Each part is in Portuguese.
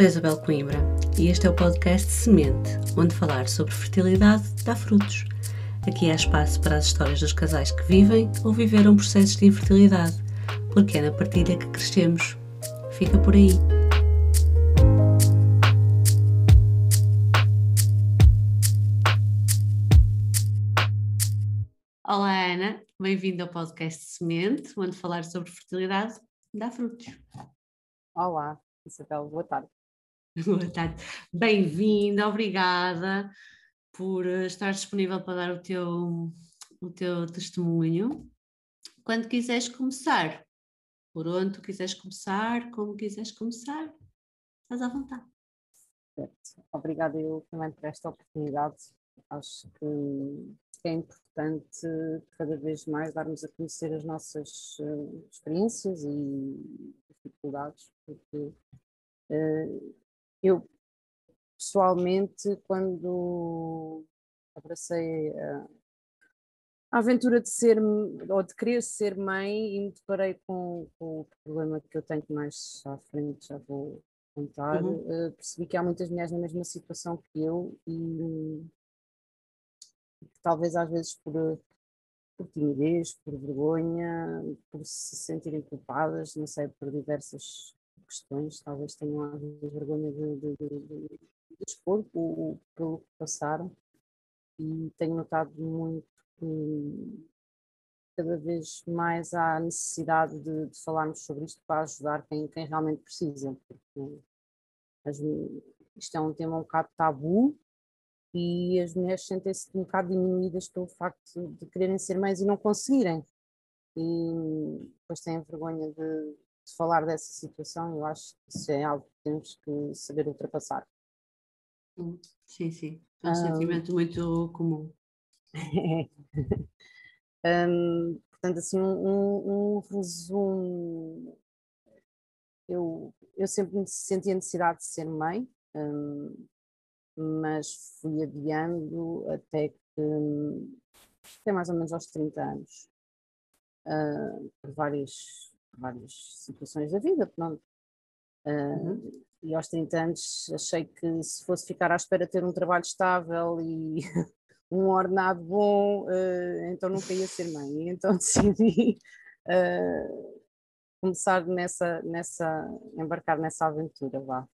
Sou Isabel Coimbra e este é o podcast Semente, onde falar sobre fertilidade dá frutos. Aqui há espaço para as histórias dos casais que vivem ou viveram processos de infertilidade, porque é na partilha que crescemos. Fica por aí. Olá Ana, bem-vinda ao podcast Semente, onde falar sobre fertilidade dá frutos. Olá, Isabel, boa tarde. Boa tarde. Bem-vinda, obrigada por eh, estar disponível para dar o teu, o teu testemunho. Quando quiseres começar, por onde tu quiseres começar, como quiseres começar, estás à vontade. Obrigada eu também por esta oportunidade. Acho que é importante cada vez mais darmos a conhecer as nossas uh, experiências e dificuldades, porque uh, eu, pessoalmente, quando abracei a, a aventura de ser ou de querer ser mãe e me deparei com, com o problema que eu tenho mais à frente, já vou contar, uhum. uh, percebi que há muitas mulheres na mesma situação que eu e que talvez às vezes por, por timidez, por vergonha, por se sentirem culpadas, não sei, por diversas questões, talvez tenham vezes vergonha de, de, de, de expor o, o, pelo que passaram e tenho notado muito que cada vez mais há necessidade de, de falarmos sobre isto para ajudar quem, quem realmente precisa, porque as, isto é um tema um bocado tabu e as mulheres sentem-se um bocado diminuídas pelo facto de quererem ser mães e não conseguirem. E depois têm vergonha de, de falar dessa situação, eu acho que isso é algo que temos que saber ultrapassar. Sim, sim, é um, um sentimento muito comum. um, portanto, assim, um, um, resumo. Eu, eu sempre senti a necessidade de ser mãe, um, mas fui adiando até que até mais ou menos aos 30 anos, uh, por várias várias situações da vida, pronto. Uh, uhum. E aos 30 anos achei que se fosse ficar à espera de ter um trabalho estável e um ordenado bom, uh, então nunca ia ser mãe. E então decidi uh, começar nessa, nessa, embarcar nessa aventura, vá.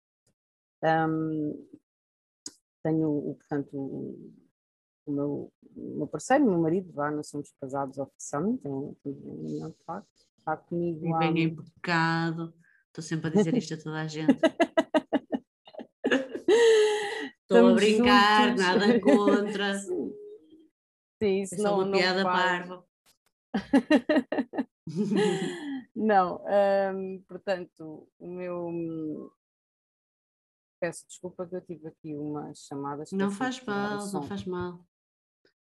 Um, tenho, portanto, o meu, o meu parceiro, o meu marido, vá, nós somos casados oficialmente, tenho um união de facto está comigo. Vivem em pecado. Estou sempre a dizer isto a toda a gente. Estou a brincar, juntos. nada contra. Sim, Sim isso é não, uma piada parva. não, hum, portanto, o meu. Peço desculpa que eu tive aqui umas chamadas. Não faz mal, não faz mal.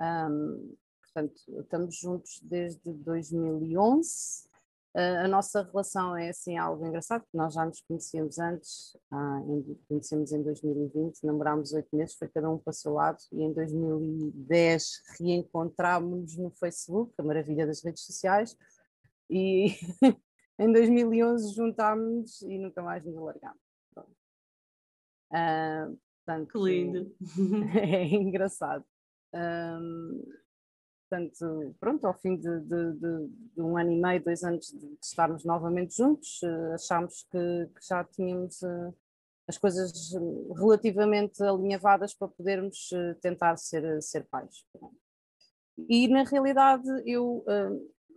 Um, portanto, estamos juntos desde 2011 a nossa relação é assim algo engraçado, porque nós já nos conhecíamos antes, ah, em, conhecemos em 2020, namorámos oito meses, foi cada um para o seu lado, e em 2010 reencontrámos-nos no Facebook, a maravilha das redes sociais, e em 2011 juntámos-nos e nunca mais nos alargámos. Ah, portanto, que lindo! É engraçado. Um, Portanto, pronto, ao fim de, de, de, de, um ano e meio, dois anos de, estarmos novamente juntos, uh, achámos que, que, já tínhamos uh, as coisas relativamente alinhavadas para podermos uh, tentar ser, ser pais. E na realidade eu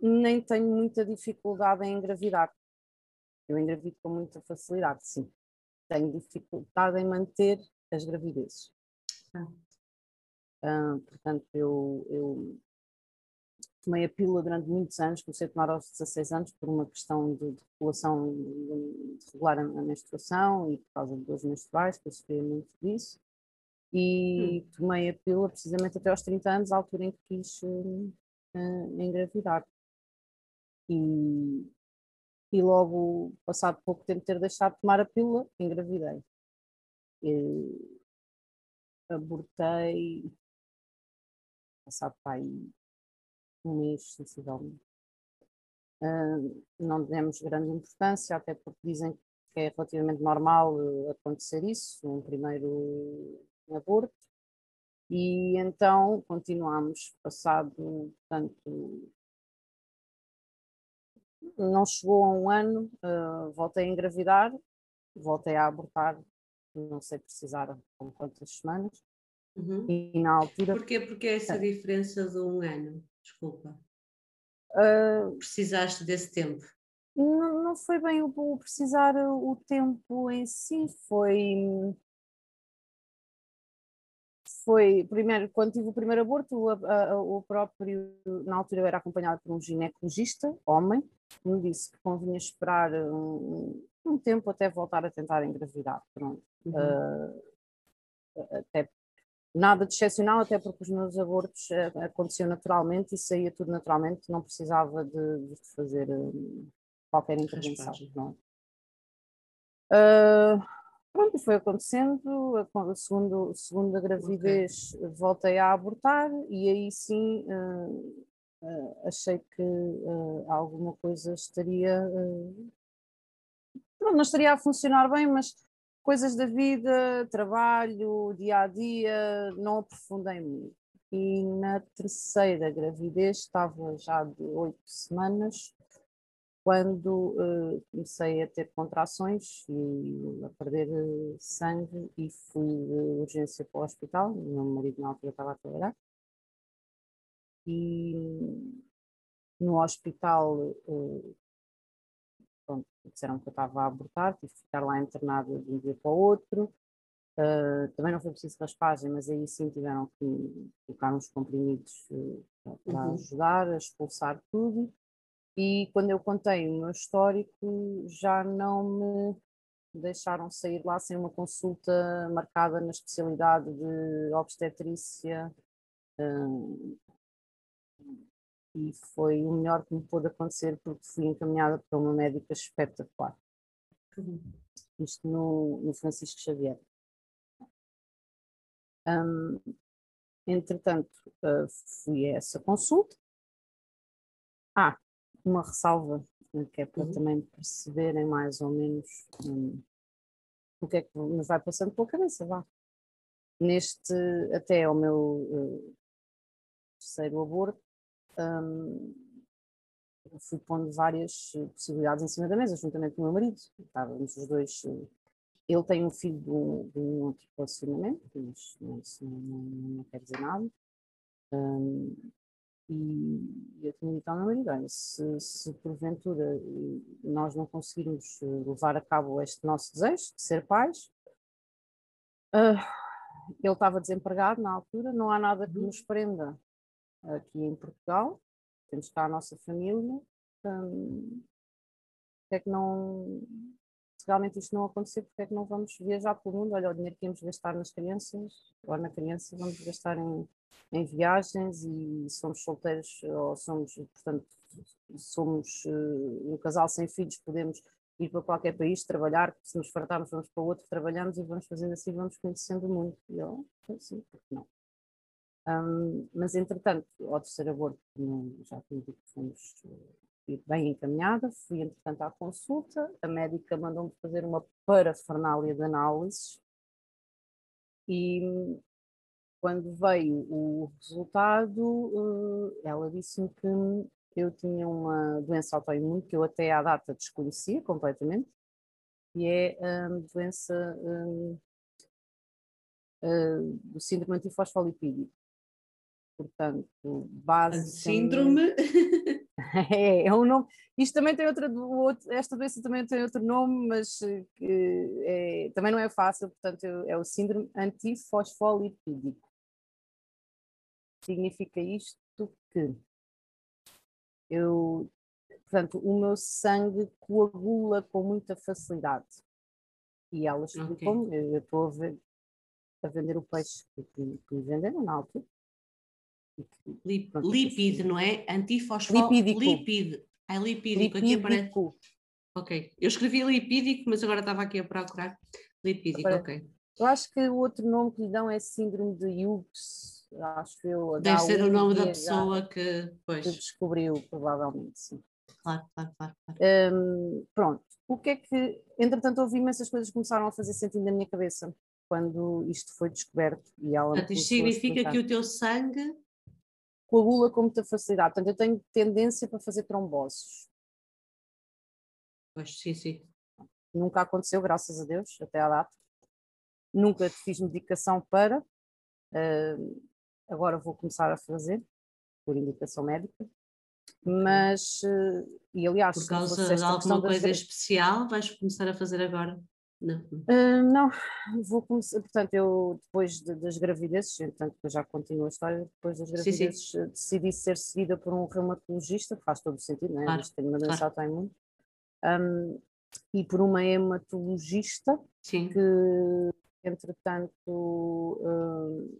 nem tenho muita dificuldade em engravidar. Eu engravido com muita facilidade, sim. Tenho dificuldade em manter as gravidezes. Ah. portanto, eu, eu tomei a pílula durante muitos anos, comecei a tomar aos 16 anos por uma questão de, de regulação, de, de, regular a, menstruação e por causa de dores menstruais, que eu sofria muito disso. E hum. tomei a pílula precisamente até aos 30 anos, à altura em que quis uh, uh, engravidar. E, e logo, passado pouco tempo de ter deixado de tomar a pílula, engravidei. E, abortei, passado para aí um mês, sensivelmente. Uh, não demos grande importância, até porque dizem que é relativamente normal uh, acontecer isso, um primeiro aborto. E então continuamos, passado, portanto, não chegou a um ano, uh, voltei a engravidar, voltei a abortar, não sei precisar com quantas semanas. Uhum. E na altura. Porquê? Porque essa diferença de um ano, desculpa. Uh, Precisaste desse tempo? Não, não foi bem o, o precisar o tempo em si, foi foi, primeiro, quando tive o primeiro aborto, o, a, o próprio, na altura eu era acompanhada por um ginecologista, homem, que me disse que convinha esperar um, um tempo até voltar a tentar engravidar. Pronto. Uhum. Uh, até, nada de excepcional, até porque os meus abortos uh, aconteciam naturalmente e saía tudo naturalmente, não precisava de, de fazer uh, qualquer intervenção. Uh, Pronto, foi acontecendo, a segundo, segunda gravidez okay. voltei a abortar e aí sim uh, uh, achei que alguma coisa estaria. Pronto, não estaria a funcionar bem, mas coisas da vida, trabalho, dia a dia, não aprofundei muito. E na terceira gravidez, estava já de oito semanas, quando uh, comecei a ter contrações e a perder uh, sangue e fui de urgência para o hospital, o meu marido na altura estava a trabalhar, e no hospital uh, pronto, disseram que eu estava a abortar, tive que ficar lá internada de um dia para o outro, também não foi preciso raspagem, mas aí sim tiveram que colocar uns comprimidos para uhum. ajudar a expulsar tudo, e quando eu contei o meu histórico, já não me deixaram sair lá sem uma consulta marcada na especialidade de obstetrícia. Um, e foi o melhor que me pôde acontecer porque fui encaminhada para uma médica espetacular. Uhum. Isto no, no Francisco Xavier. Um, entretanto, uh, fui a essa consulta. Ah, uma ressalva, né, que é para uhum. também perceberem mais ou menos um, o que é que nos vai passando pela cabeça, vá. Neste, até ao meu uh, terceiro aborto, um, fui pondo várias possibilidades em cima da mesa, juntamente com o meu marido. Estávamos os dois. Uh, ele tem um filho de um, de um outro relacionamento, mas isso não, não, não, quer dizer nada. Um, e eu tinha dito ao meu marido: olha, se, se porventura nós não conseguirmos eh, levar a cabo este nosso desejo de ser pais, uh, ele estava desempregado na altura, não há nada que uhum. nos prenda aqui em Portugal, temos cá a nossa família. Um, é que não, se realmente isto não acontecer, porque é que não vamos viajar pelo mundo? Olha, o dinheiro que íamos gastar nas crianças, ou na criança, vamos gastar em, em viagens e somos solteiros, ou somos, portanto, somos uh, um casal sem filhos, podemos ir para qualquer país trabalhar, se nos fartarmos vamos para outro, trabalhamos e vamos fazendo assim, vamos conhecendo o mundo. E eu, sim, porque não? Um, mas entretanto, ao terceiro aborto, já tinha dito fomos bem encaminhada, fui entretanto à consulta, a médica mandou-me fazer uma parafernália de análises e quando veio o resultado, eh, ela disse-me que eu tinha uma doença autoimune que eu até à data desconhecia completamente, e é a doença uh, do síndrome antifosfolipídico. Portanto, basicamente... Síndrome... É, é um nome. Isto também tem outra, esta doença também tem outro nome, mas é, também não é fácil, portanto, é o síndrome antifosfolipídico. Significa isto que eu, portanto, o meu sangue coagula com muita facilidade. E ela explicou-me, okay. eu estou a, a, vender o peixe que, que me venderam na altura, Lip, lipid, não é? Antifosfólico. Lipídico. É lipídico. lipídico. Aqui aparece. Ok. Eu escrevi lipídico, mas agora estava aqui a procurar. Lipídico, ok. Eu acho que o outro nome que lhe dão é síndrome de Hughes, acho eu. Deve ser o nome da pessoa que, pois. que descobriu, provavelmente, sim. Claro, claro, claro. claro. Um, pronto, o que é que, entretanto, ouvi imensas coisas que começaram a fazer sentido na minha cabeça quando isto foi descoberto. E ela Portanto, isto significa que o teu sangue coagula com muita facilidade. Portanto, eu tenho tendência para fazer tromboses. Pois, sim, sim. Nunca aconteceu, graças a Deus, até à data. Nunca fiz medicação para. Uh, agora vou começar a fazer, por indicação médica. Mas, uh, e aliás, por causa de alguma coisa especial, vais começar a fazer agora? Não. Uh, não, vou começar, portanto, eu depois de, das gravidezes, portanto, já continuo a história, depois das gravidezes sim, sim. decidi ser seguida por um reumatologista, que faz todo o sentido, não é? Claro, tenho uma doença claro. autoimune, um, e por uma hematologista sim. que, entretanto, um,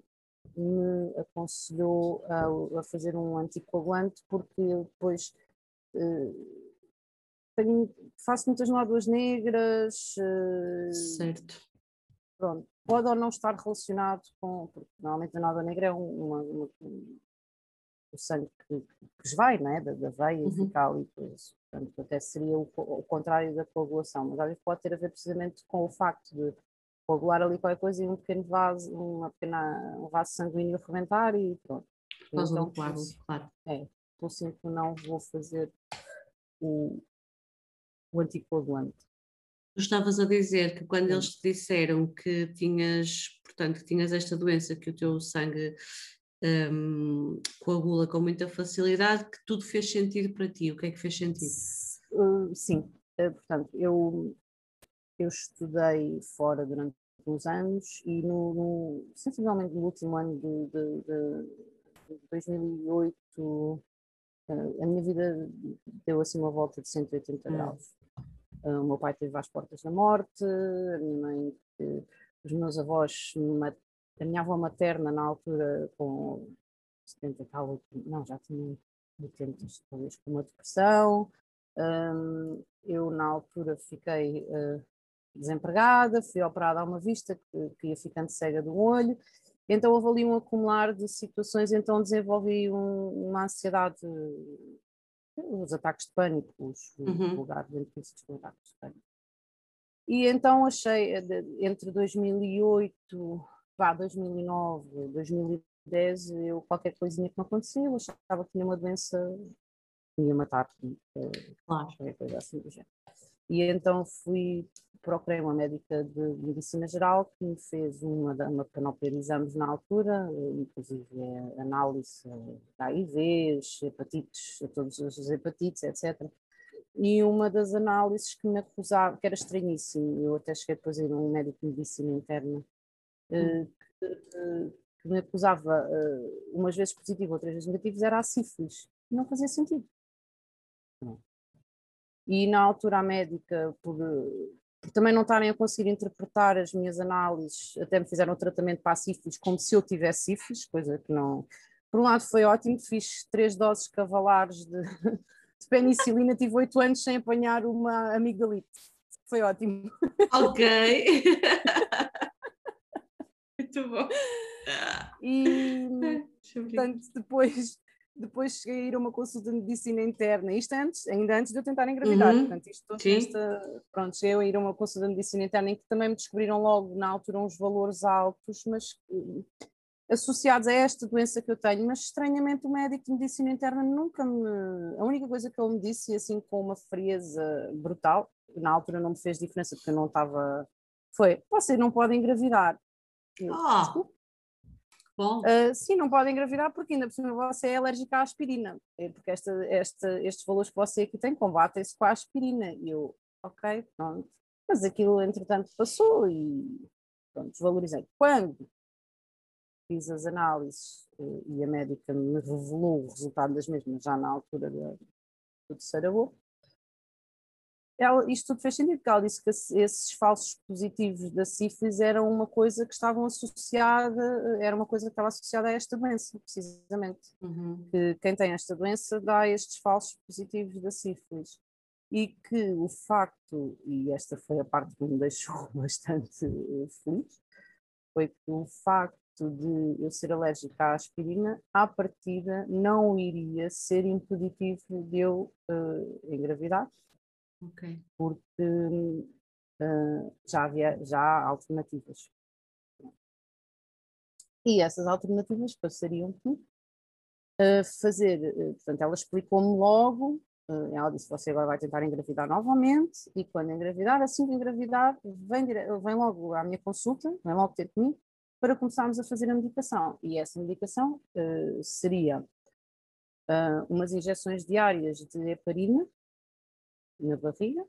me aconselhou a, a, fazer um anticoagulante, porque eu depois... Uh, tenho, faço muitas nódoas negras. Uh, certo. Pronto, pode ou não estar relacionado com. Porque normalmente a nódoa negra é uma, uma, um, o sangue que, que esvai, né? da, da veia uhum. fecal e coisas. Portanto, até seria o, o, contrário da coagulação, mas às vezes pode ter a ver precisamente com o facto de coagular ali qualquer coisa e um pequeno vaso, uma pequena, um vaso sanguíneo reventar e pronto. Então, claro, claro. É, estou sempre não vou fazer o, o anticoagulante. Tu estavas a dizer que quando eles te disseram que tinhas, portanto, que tinhas esta doença, que o teu sangue um, coagula com muita facilidade, que tudo fez sentido para ti. O que é que fez sentido? Uh, sim, uh, portanto, eu, eu estudei fora durante uns anos e no, no sensivelmente no último ano de, de, de, de 2008 uh, a minha vida deu assim uma volta de 180 hum. graus. Ah, o meu pai teve às portas da morte, a minha mãe, os meus avós, a minha avó materna na altura com 70 e tal, não, já tinha 80, talvez com uma depressão. eu na altura fiquei ah, desempregada, fui operada a uma vista que, ia ficando cega do olho. Então houve ali um acumular de situações, então desenvolvi um, uma ansiedade os ataques de pânico, os uhum. vulgares benefícios de ataques de pânico. E então achei, eh, entre 2008, vá, 2009, 2010, eu qualquer coisinha que me acontecia, eu achava que tinha uma doença que me ia matar, eh, claro. qualquer coisa assim do género. E então fui procurei uma médica de medicina geral que me fez uma, uma panóplia de exames na altura, inclusive análise de HIVs, hepatites, todos os hepatites, etc. E uma das análises que me acusava, que era estranhíssimo, eu até cheguei depois a ir a um médico de medicina interna, hum. que, que, me acusava umas vezes positivo, outras vezes negativo, era a sífilis. Não fazia sentido. E na altura a médica, por, por também não estarem a conseguir interpretar as minhas análises, até me fizeram um tratamento para a sífilis como se eu tivesse sífilis, coisa que não. Por um lado foi ótimo, fiz três doses cavalares de, de penicilina, tive oito anos sem apanhar uma amigdalite. Foi ótimo. Ok. Muito bom. E, portanto, depois depois cheguei a ir a uma consulta de medicina interna, isto antes, ainda antes de eu tentar engravidar, uhum. portanto isto esta, pronto, cheguei a ir a uma consulta de medicina interna em que também me descobriram logo na altura uns valores altos, mas uh, associados a esta doença que eu tenho, mas estranhamente o médico de medicina interna nunca me, a única coisa que ele me disse, assim com uma frieza brutal, na altura não me fez diferença porque eu não estava, foi, você não pode engravidar. Oh. Uh, sim, não pode engravidar porque ainda por cima você é alérgica à aspirina, é porque esta, esta, estes valores que você aqui tem combatem-se com a aspirina. E eu, ok, pronto. Mas aquilo, entretanto, passou e pronto, desvalorizei. Quando fiz as análises uh, e a médica me revelou o resultado das mesmas já na altura do terceiro avô, ela, isto tudo fez sentido, porque ela disse que esses falsos positivos da sífilis eram uma coisa que estavam associada, era uma coisa que estava associada a esta doença, precisamente. Uhum. Que quem tem esta doença dá estes falsos positivos da sífilis. E que o facto, e esta foi a parte que me deixou bastante feliz, foi que o facto de eu ser alérgica à aspirina, à partida não iria ser impeditivo de eu uh, engravidar, okay. porque uh, já havia já há alternativas. E essas alternativas passariam por uh, fazer, portanto, ela explicou-me logo ela disse: Você agora vai tentar engravidar novamente, e quando engravidar, assim que engravidar, vem, vem logo à minha consulta, vem logo ter comigo, para começarmos a fazer a medicação. E essa medicação uh, seria uh, umas injeções diárias de heparina na barriga,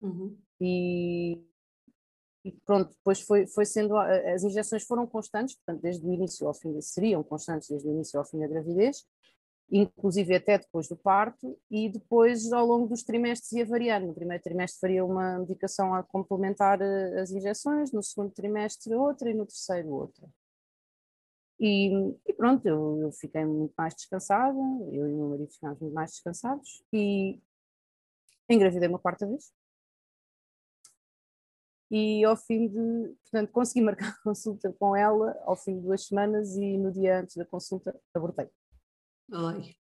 uhum. e, e, pronto, depois foi, foi sendo, as injeções foram constantes, portanto, desde o início ao fim, seriam constantes desde o início ao fim da gravidez, inclusive até depois do parto, e depois ao longo dos trimestres ia variando. No primeiro trimestre faria uma medicação a complementar eh, as injeções, no segundo trimestre outra e no terceiro outra. E, e pronto, eu, eu, fiquei muito mais descansada, eu e o meu marido ficámos muito mais descansados e engravidei uma quarta vez. E ao fim de, portanto, consegui marcar consulta com ela ao fim de duas semanas e no dia antes da consulta abortei. Oi.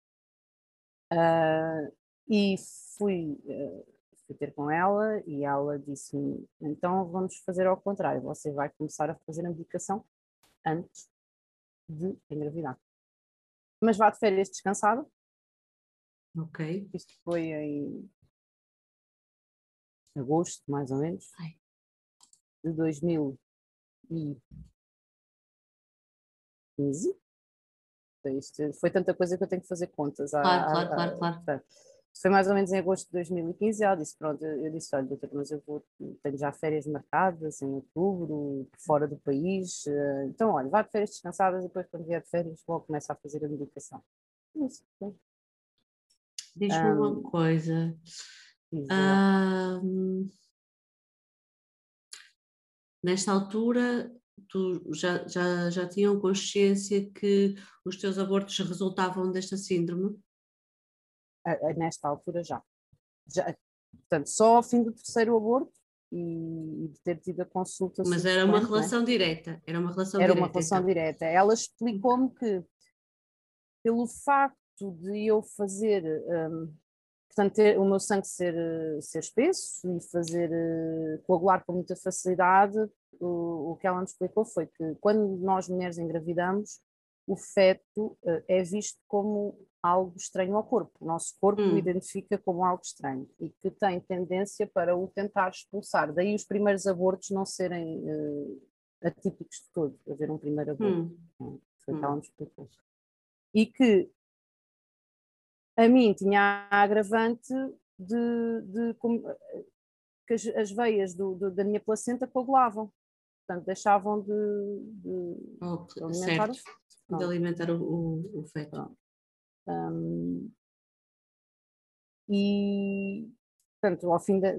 Uh, e fui, uh, fui ter com ela e ela disse-me: então vamos fazer ao contrário, você vai começar a fazer a medicação antes de engravidar. Mas vá de férias descansada. Ok. Isto foi em agosto, mais ou menos, de 2015 isto foi tanta coisa que eu tenho que fazer contas. Claro, à, claro, à, claro, claro. Portanto, foi mais ou menos em agosto de 2015 ela disse, pronto, eu, disse, olha, doutor, mas eu vou, tenho já férias marcadas em outubro, fora do país, eh, então, olha, vá de férias descansadas e depois quando vier de férias logo começa a fazer a medicação. Isso, Diz-me um, uma coisa. Um, nesta altura tu já, já, já tinham consciência que os teus abortos resultavam desta síndrome? Nesta altura já. já. Portanto, só ao fim do terceiro aborto e, de ter tido a consulta. Mas era uma relação né? direta. Era uma relação era direta. uma relação então. direta. Ela explicou-me que, pelo facto de eu fazer. Um, portanto, ter, o meu sangue ser, ser espesso e fazer uh, coagular com muita facilidade, o, o que ela nos explicou foi que quando nós mulheres engravidamos, o feto uh, é visto como algo estranho ao corpo. O nosso corpo hum. o identifica como algo estranho e que tem tendência para o tentar expulsar. Daí os primeiros abortos não serem uh, atípicos de todo, haver um primeiro aborto. Hum. Foi o que ela hum. nos explicou. E que a mim tinha a agravante de, de, de que as, as veias do, do, da minha placenta coagulavam. Portanto deixavam de, de, oh, de alimentar, o, de alimentar o, o, o feto. Um, e portanto ao fim da,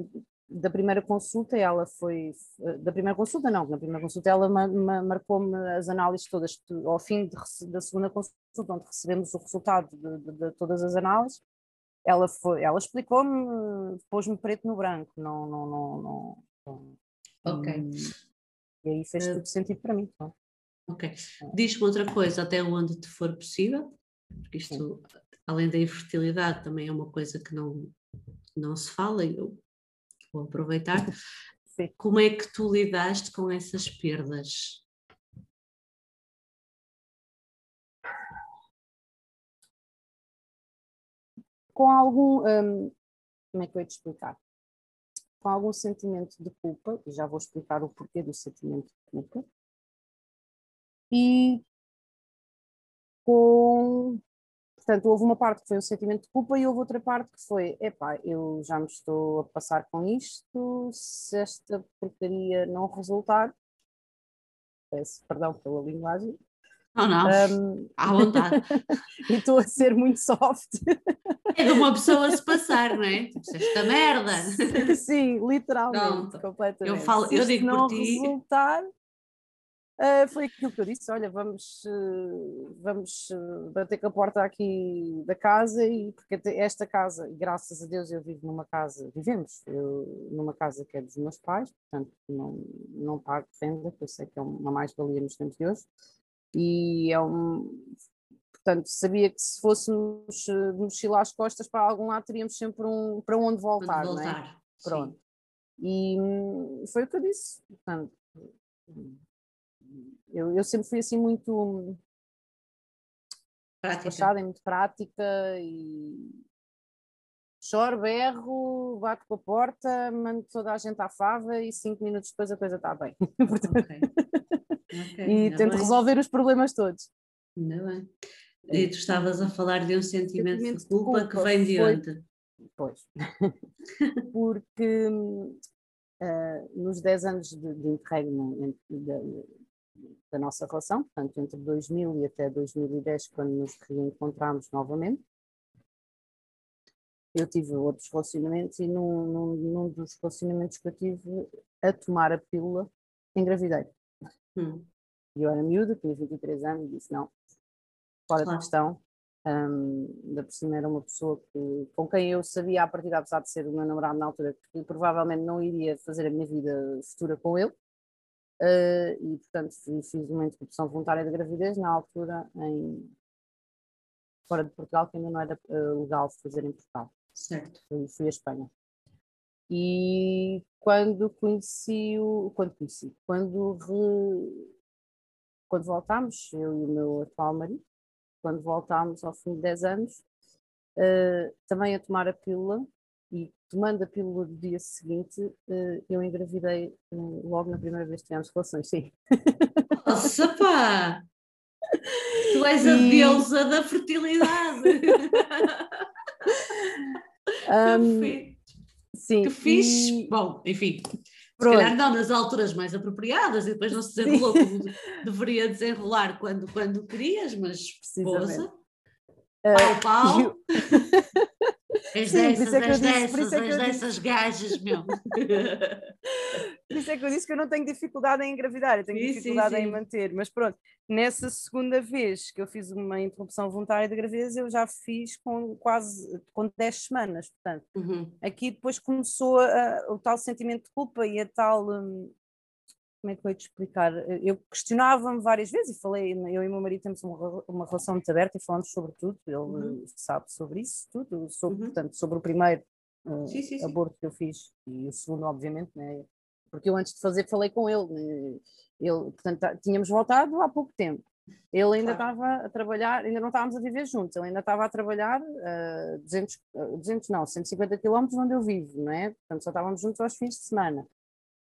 da primeira consulta ela foi da primeira consulta não na primeira consulta ela marcou-me as análises todas ao fim de, da segunda consulta onde recebemos o resultado de, de, de todas as análises ela foi ela explicou-me pôs-me preto no branco não não não, não, não ok e aí fez uh, tudo sentido para mim. Então. Ok. Diz-me outra coisa, até onde te for possível, porque isto, Sim. além da infertilidade, também é uma coisa que não, não se fala e eu vou aproveitar. Sim. Como é que tu lidaste com essas perdas? Com algum. Hum, como é que eu ia te explicar? com algum sentimento de culpa, e já vou explicar o porquê do sentimento de culpa, e com. Portanto, houve uma parte que foi o sentimento de culpa e houve outra parte que foi: epá, eu já me estou a passar com isto, se esta porcaria não resultar, peço perdão pela linguagem, não, não, um, à vontade. e estou a ser muito soft. É de uma pessoa se passar, não é? Tipo, esta merda. Sim, literalmente, Pronto. completamente. Eu, falo, eu digo não por ti. resultar, uh, foi aquilo que eu disse, olha, vamos, uh, vamos uh, bater com a porta aqui da casa, e porque esta casa, graças a Deus eu vivo numa casa, vivemos eu, numa casa que é dos meus pais, portanto não, não pago renda, que eu sei que é uma mais-valia nos tempos de hoje, E é um. Portanto, sabia que se fôssemos mochilar as costas para algum lado, teríamos sempre um para onde voltar, onde voltar. não é? Pronto. Sim. E hum, foi o que eu disse. Portanto, eu, eu sempre fui assim muito prática. e muito prática e choro, berro, bato com a porta, mando toda a gente à fava e cinco minutos depois a coisa está bem. Portanto, okay. Okay, e tento bem. resolver os problemas todos. Ainda bem. E tu estavas a falar de um sentimento, sentimento de, culpa de culpa, que vem de foi... onde? Pois, porque uh, nos 10 anos de, de interregno da nossa relação, portanto entre 2000 e até 2010, quando nos reencontramos novamente, eu tive outros relacionamentos e num, num, num, dos relacionamentos que eu tive a tomar a pílula, engravidei. Hum. Eu era miúda, tinha 23 anos e disse não, fora claro. de questão. Um, ainda por cima era uma pessoa que, com quem eu sabia a partir, apesar de ser o meu namorado na altura, que provavelmente não iria fazer a minha vida futura com ele. Uh, e portanto fiz, uma interrupção voluntária de gravidez na altura em fora de Portugal, que ainda não era uh, legal fazer em Portugal. Certo. Fui, fui à Espanha. E quando conheci o. Quando conheci, quando, re, quando voltámos, eu e o meu atual marido, quando voltámos ao fim de 10 anos, uh, também a tomar a pílula, e tomando a pílula do dia seguinte, uh, eu engravidei uh, logo na primeira vez que tivemos relações, sim. Nossa, pá! Tu és a e... deusa da fertilidade! Um, que sim, que fixe. E... Bom, enfim, Pronto. se calhar não nas alturas mais apropriadas e depois não se desenrolou como deveria desenrolar quando, quando querias, mas esposa, uh, pau, pau. És Sim, dessas, é és dessas, é és dessas gajas, meu. Por isso é que eu disse que eu não tenho dificuldade em engravidar, eu tenho sim, dificuldade sim, sim. em manter. Mas pronto, nessa segunda vez que eu fiz uma interrupção voluntária de gravidez, eu já fiz com quase com 10 semanas. Portanto, uhum. aqui depois começou a, o tal sentimento de culpa e a tal. Hum, como é que eu ia te explicar? Eu questionava-me várias vezes e falei, eu e o meu marido temos uma, uma relação muito aberta e falamos sobre tudo, ele uhum. sabe sobre isso tudo, sobre, uhum. portanto, sobre o primeiro uh, sim, sim, aborto sim. que eu fiz e o segundo, obviamente, né? porque eu antes de fazer falei com ele, né? ele portanto, tá, tínhamos voltado há pouco tempo. Ele ainda claro. estava a trabalhar, ainda não estávamos a viver juntos, ele ainda estava a trabalhar uh, 200, 200 não, 150 quilómetros onde eu vivo, não é? Portanto, só estávamos juntos aos fins de semana.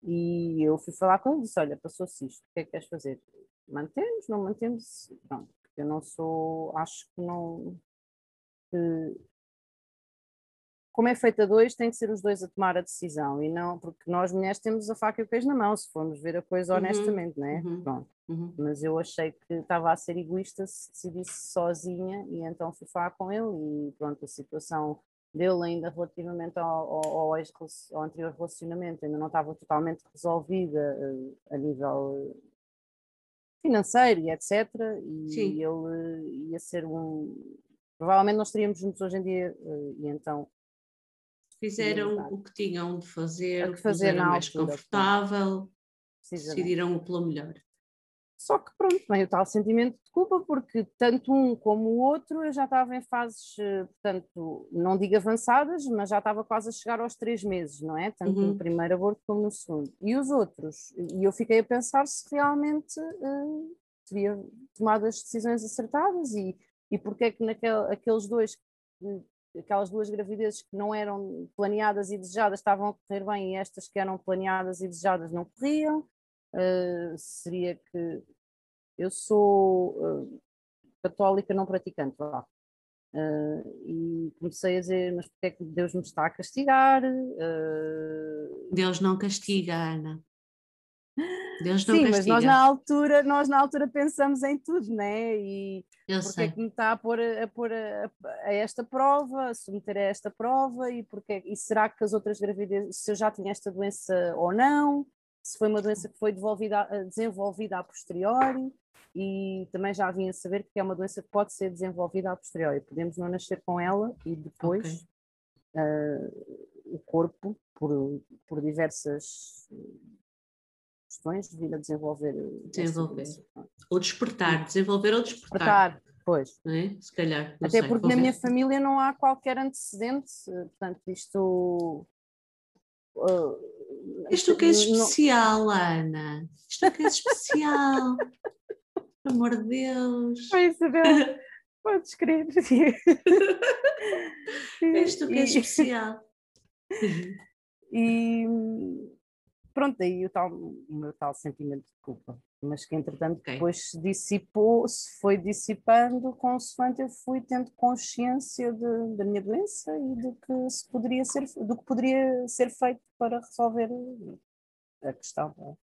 E eu fui falar com ele e disse: Olha, passou-se isto, o que é que queres fazer? Mantemos, não mantemos? Pronto, eu não sou, acho que não. Que, como é feita dois, tem que ser os dois a tomar a decisão e não, porque nós mulheres temos a faca e o queijo na mão, se formos ver a coisa uhum, honestamente, não é? Uhum, Pronto. Uhum. Mas eu achei que estava a ser egoísta se decidisse sozinha e então fui falar com ele e pronto, a situação dele ainda relativamente ao, ao, ao, ao, anterior relacionamento ainda não estava totalmente resolvida uh, a nível financeiro e etc. E Sim. ele ia ser um. Provavelmente nós estaríamos juntos hoje em dia e então. Fizeram o que tinham de fazer, o que fazer mais altura, confortável, decidiram o pelo melhor. Só que pronto, vem o tal sentimento de culpa, porque tanto um como o outro eu já estava em fases, eh, portanto, não digo avançadas, mas já estava quase a chegar aos três meses, não é? Tanto uhum. no primeiro aborto como no segundo. E os outros? E eu fiquei a pensar se realmente uh, teria tomado as decisões acertadas e, e porque é que naquele, aqueles dois, aquelas duas gravidezes que não eram planeadas e desejadas estavam a correr bem e estas que eram planeadas e desejadas não corriam uh, seria que eu sou uh, católica não praticante, lá. Uh, e comecei a dizer, mas porque é que Deus me está a castigar? Deus não castiga, Ana. Deus não Sim, castiga. mas nós na altura, nós na altura pensamos em tudo, né? E eu porque sei. é que me está a pôr, a, pôr a, a, esta prova, a submeter a esta prova, e, porque, e será que as outras gravidezes, se eu já tinha esta doença ou não? Se foi uma doença que foi desenvolvida a posteriori e também já vinha a saber que é uma doença que pode ser desenvolvida a posteriori. Podemos não nascer com ela e depois okay. uh, o corpo, por, por diversas questões, vir a desenvolver. Desenvolver. Ou despertar, desenvolver ou despertar. despertar pois. É? Se calhar. Até sei, porque na ver. minha família não há qualquer antecedente, portanto, isto. Uh, isto que é especial, não... Ana. Isto que é especial. Pelo amor de Deus. Pois, Deus. Podes crer. Isto que é especial. E pronto, aí o, tal, o meu tal sentimento de culpa. Mas que entretanto okay. depois se dissipou, se foi dissipando, consoante eu fui tendo consciência de, da minha doença e do que se poderia ser, do que poderia ser feito para resolver a questão.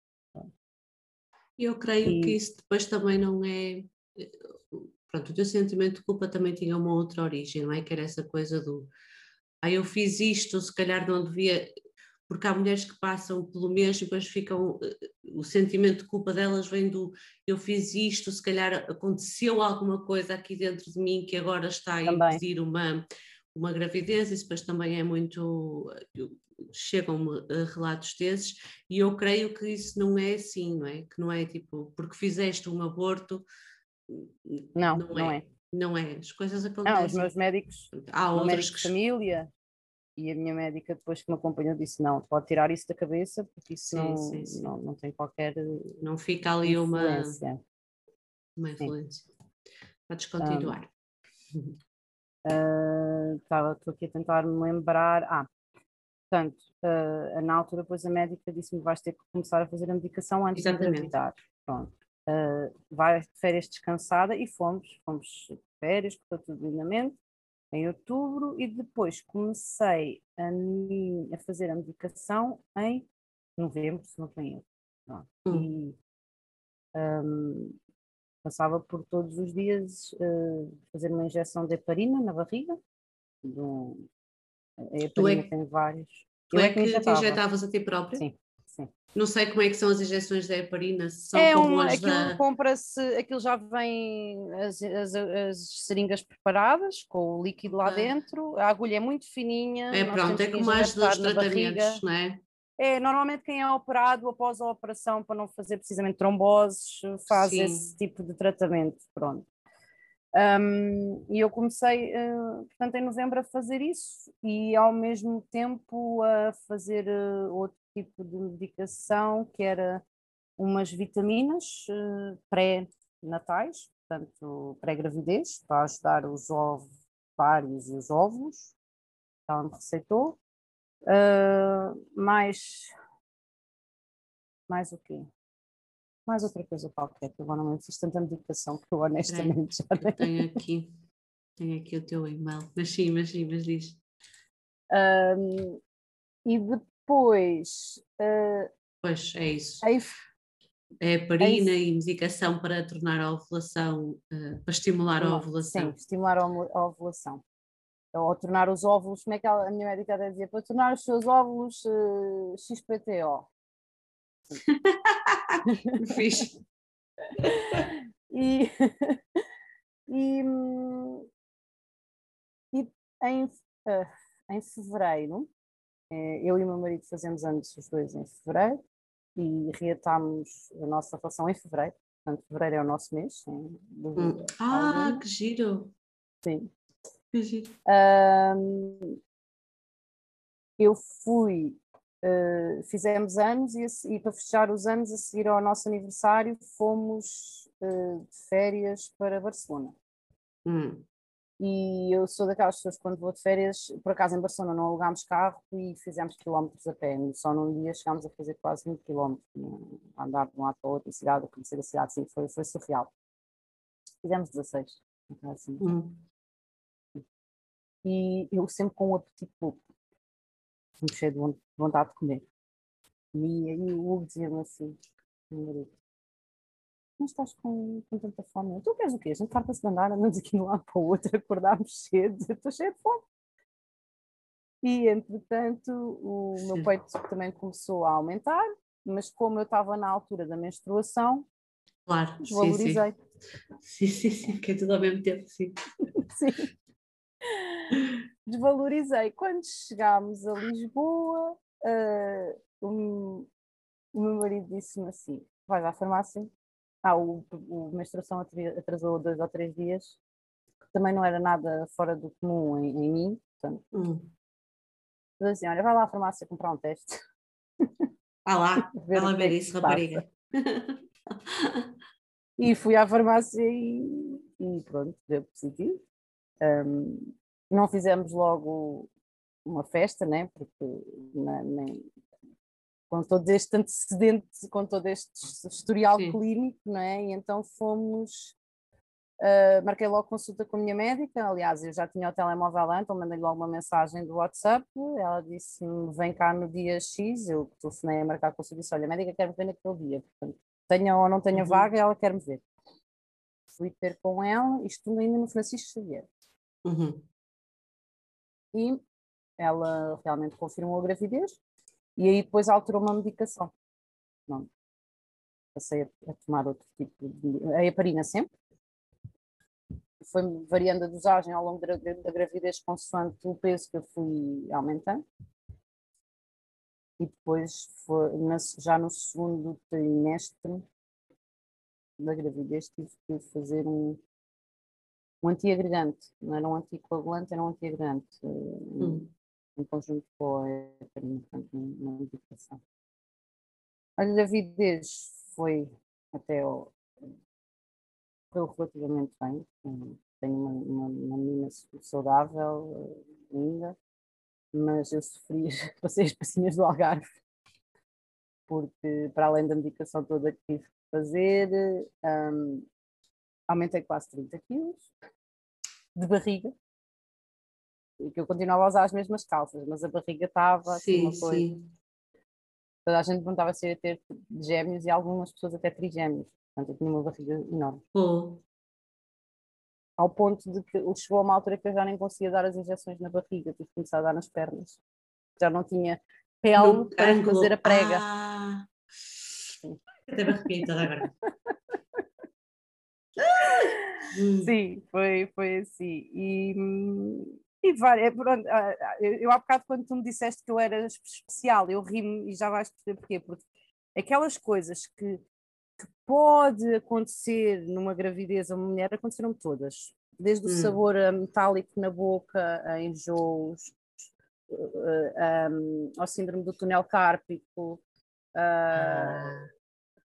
Eu creio e... que isso depois também não é. Pronto, o teu sentimento de culpa também tinha uma outra origem, não é? Que era essa coisa do. Ah, eu fiz isto, se calhar não devia porque há mulheres que passam pelo mês e depois ficam, o sentimento de culpa delas vem do eu fiz isto, se calhar aconteceu alguma coisa aqui dentro de mim que agora está a impedir uma, uma gravidez, isso depois também é muito, chegam-me relatos desses, e eu creio que isso não é assim, não é? Que não é tipo, porque fizeste um aborto, não, não, não é. é. Não é, as coisas acontecem. Não, os meus médicos, há outros que... de família, e a minha médica depois que me acompanhou disse não, pode tirar isso da cabeça porque isso sim, não, sim, sim. Não, não tem qualquer não fica ali influência. uma uma influência. Podes continuar um, uh, estou aqui a tentar me lembrar. Ah, portanto uh, na altura depois a médica disse-me vais ter que começar a fazer a medicação antes Exatamente. de engravidar. Pronto. Uh, vai de férias descansada e fomos, fomos de férias, correu tudo lindamente em outubro e depois comecei a, a fazer a medicação em novembro, se não tenho erro. Hum. E um, passava por todos os dias uh, fazer uma injeção de heparina na barriga. Do, a heparina é, tem vários. Tu é, é que, que te injetavas a ti própria? Sim. Sim. Não sei como é que são as injeções da heparina, se são é como um, as aquilo da... compra-se, aquilo já vem as, as, as, seringas preparadas, com o líquido lá ah. dentro, a agulha é muito fininha. É pronto, é como as dos tratamentos, não é? É, normalmente quem é operado após a operação para não fazer precisamente tromboses faz Sim. esse tipo de tratamento, pronto. Um, e eu comecei, uh, portanto, em novembro a fazer isso e ao mesmo tempo a fazer uh, outro tipo de medicação que era umas vitaminas uh, pré-natais, portanto, pré-gravidez, para ajudar os ovários e os óvulos, ela me receitou. mais, mais o quê? mais outra coisa qualquer, que agora não me fiz tanta medicação que eu honestamente já nem... Tenho aqui, tenho aqui o teu e-mail, mas sim, mas sim, mas diz. Um, e depois... Uh, pois, é isso. A é heparina e medicação para tornar a ovulação, uh, para estimular a ovulação. Sim, estimular a ovulação. Ou tornar os óvulos, como é que a minha médica dizia? Para tornar os seus óvulos uh, XPTO. Fiz. e, e, e em, uh, em fevereiro, eh, eu e o meu marido fazemos anos os dois em fevereiro e reatámos a nossa relação em fevereiro. Portanto, fevereiro é o nosso mês. Hum. Ah, que giro! Sim. Que giro. Um, eu fui Uh, fizemos anos e, e, para fechar os anos, a seguir ao nosso aniversário, fomos uh, de férias para Barcelona. Hum. E eu sou daquelas pessoas que quando vou de férias, por acaso em Barcelona não alugámos carro e fizemos quilómetros a pé. Só num dia chegámos a fazer quase 20 quilómetros, a andar de um lado para o outro, cidade, a conhecer a cidade, sim, foi, foi surreal. Fizemos 16. Assim. Hum. E eu sempre com um apetite pouco me cheio de vontade de comer. E aí o Hugo dizia-me assim, marido, mas estás com, com tanta fome? Tu queres o quê? A gente farta-se de andar, andamos aqui de um lado para o outro, acordámos cedo, estou cheio de fome. E, entretanto, o meu peito também começou a aumentar, mas como eu estava na altura da menstruação, claro, desvalorizei. Sim, sim, sim, sim que é tudo ao mesmo tempo, sim. sim desvalorizei. Quando chegámos a Lisboa, uh, um, o meu marido disse-me assim: vais à farmácia. Ah, o, o menstruação atrasou dois ou três dias, que também não era nada fora do comum em, em mim. Portanto, hum. assim: olha, vai lá à farmácia comprar um teste. Ah lá, ver ela ver é isso, rapariga. e fui à farmácia e, e pronto, deu positivo. Um, não fizemos logo uma festa, né? porque na, nem, com todo este antecedente, com todo este historial Sim. clínico, não é? E então fomos, uh, marquei logo consulta com a minha médica, aliás, eu já tinha o telemóvel antes, então mandei logo uma mensagem do WhatsApp, ela disse-me, vem cá no dia X, eu telefonei a marcar consulta e disse, olha, a médica quer-me ver naquele dia, portanto, tenha ou não tenha uhum. vaga, ela quer-me ver. Fui ter com ela, isto ainda no Francisco Xavier. Uhum. E ela realmente confirmou a gravidez e aí depois alterou uma medicação. Não. Passei a, a tomar outro tipo de. A heparina sempre. Foi variando a dosagem ao longo da, da gravidez, consoante o peso que eu fui aumentando. E depois, foi, já no segundo trimestre da gravidez, tive que fazer um, um antiagregante, não era um anticoagulante, era um antiagregante, hum. Em, conjunto heparina, portanto, uma medicação. A gravidez foi até ao, foi relativamente bem, tenho uma, uma, uma menina saudável eh, ainda, mas eu sofri, passei as passinhas do Algarve, porque para além da medicação toda que tive que fazer, um, aumentei quase 30 quilos de barriga. E que eu continuava a usar as mesmas calças, mas a barriga estava assim, uma coisa. Sim. Toda a gente perguntava se ia ter gêmeos e algumas pessoas até trigêmeos. Portanto, eu tinha uma barriga enorme. Oh. Ao ponto de que chegou a uma altura que eu já nem conseguia dar as injeções na barriga, tive que começar a dar nas pernas. Já não tinha pele no para ângulo. fazer a prega. Ah. Até me arrepiei toda agora. Hum. Sim, foi, foi assim. E, e várias, pronto, ah, ah, eu há bocado quando tu me disseste que eu era especial, eu ri-me e já vais perceber porquê, porque aquelas coisas que, que pode acontecer numa gravidez a uma mulher aconteceram todas. Desde o hum. sabor metálico na boca, a enjoos, um, ao síndrome do túnel cárpico, uh, ah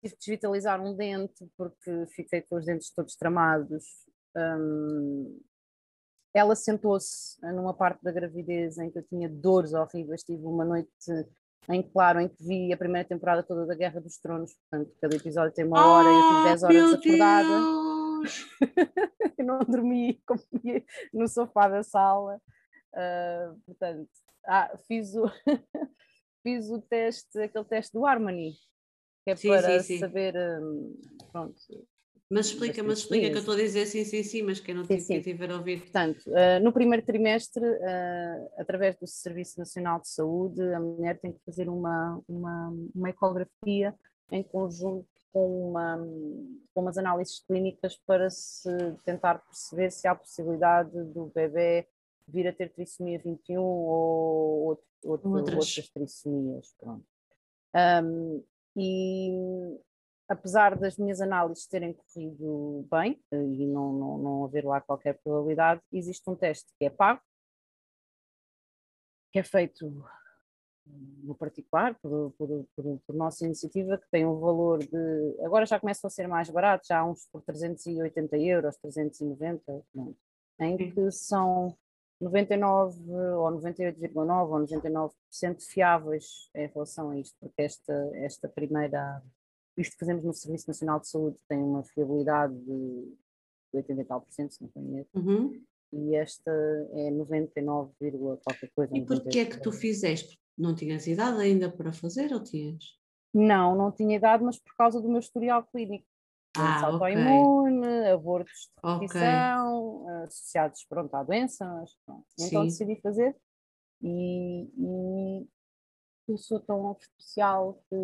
tive que desvitalizar um dente porque fiquei com os dentes todos tramados. Um, ela sentou-se numa parte da gravidez em que eu tinha dores horríveis. Tive uma noite em claro em que vi a primeira temporada toda da Guerra dos Tronos. Portanto, cada episódio tem uma hora e eu tive 10 horas acordada. eu não dormi no sofá da sala. Uh, portanto, ah, fiz, o fiz o teste, aquele teste do Harmony, que é sim, para sim, sim. saber. Hum, pronto. Mas explica, mas explica que eu estou a dizer sim, sim, sim, mas quem não sim, sim. tiver a ouvir. Portanto, uh, no primeiro trimestre, uh, através do Serviço Nacional de Saúde, a mulher tem que fazer uma, uma, uma ecografia em conjunto com, uma, com umas análises clínicas para se tentar perceber se há possibilidade do bebê vir a ter trissomia 21 ou outro, outro, outras. outras trissomias. Pronto. Um, e apesar das minhas análises terem corrido bem e não, não, não haver lá qualquer probabilidade, existe um teste que é pago, que é feito no particular, por, por, por, por, nossa iniciativa, que tem um valor de. Agora já começam a ser mais baratos, já há uns por 380 euros, 390, não, em que são 99 ou 98,9 ou 99% fiáveis em relação a isto, porque esta, esta primeira, isto que fazemos no Serviço Nacional de Saúde tem uma fiabilidade de 80 e tal por cento, se não erro, uhum. e esta é 99, qualquer coisa. E porquê é que tu fizeste? Não tinhas idade ainda para fazer ou tinhas? Não, não tinha idade, mas por causa do meu historial clínico ah, autoimune, okay. abortos de repetição, okay. associados pronto, à doença. Mas, então decidi fazer e, e eu sou tão especial que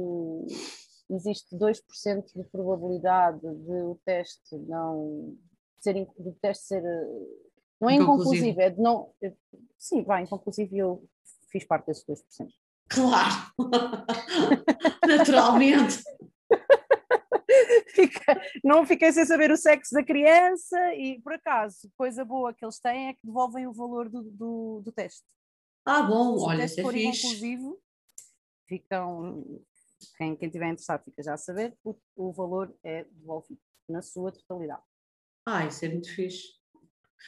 existe 2% de probabilidade de o teste não ser, do teste ser não é inconclusivo, é de não sim, vai, inconclusivo e eu fiz parte desses 2%. Claro! Naturalmente! Fica, não fiquei sem saber o sexo da criança e, por acaso, coisa boa que eles têm é que devolvem o valor do, do, do teste. Ah, bom, Se o olha, isso é for fixe. inconclusivo, ficam, quem, quem tiver interessado fica já a saber, o, o valor é devolvido na sua totalidade. Ah, isso é muito fixe.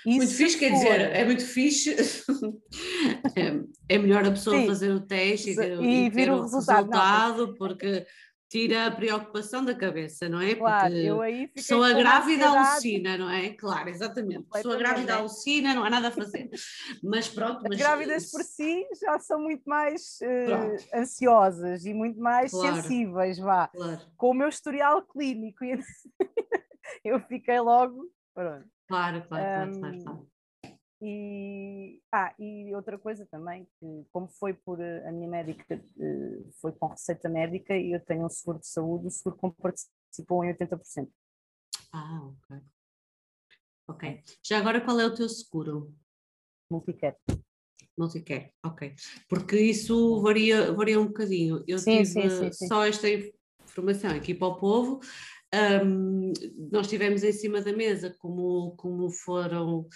E muito fixe, quer for- dizer, é muito fixe. é, é melhor a pessoa Sim. fazer o teste e, e e ver ter o o resultado. Não, resultado, porque tira a preocupação da cabeça, não é? Claro, Porque eu aí pessoa grávida alucina, não é? Claro, exatamente. Pessoa grávida é. alucina, não há nada a fazer. Mas pronto, As mas grávidas por si já são muito mais eh, Pronto. ansiosas e muito mais Claro. sensíveis, vá. Claro, Com o meu historial clínico, eu fiquei logo. Pronto. claro, claro, claro, claro, Hum, claro. E, ah, e outra coisa também, que como foi por eh, a minha médica, eh, foi com receita médica e eu tenho um seguro de saúde, o seguro participou em 80%. Ah, ok. Ok. Já agora qual é o teu seguro? Multicare. Multicare, ok. Porque isso varia, varia um bocadinho. Eu Sim, tive sim, sim, só esta informação aqui para o povo. Ahm, nós tivemos em cima da mesa como, como foram.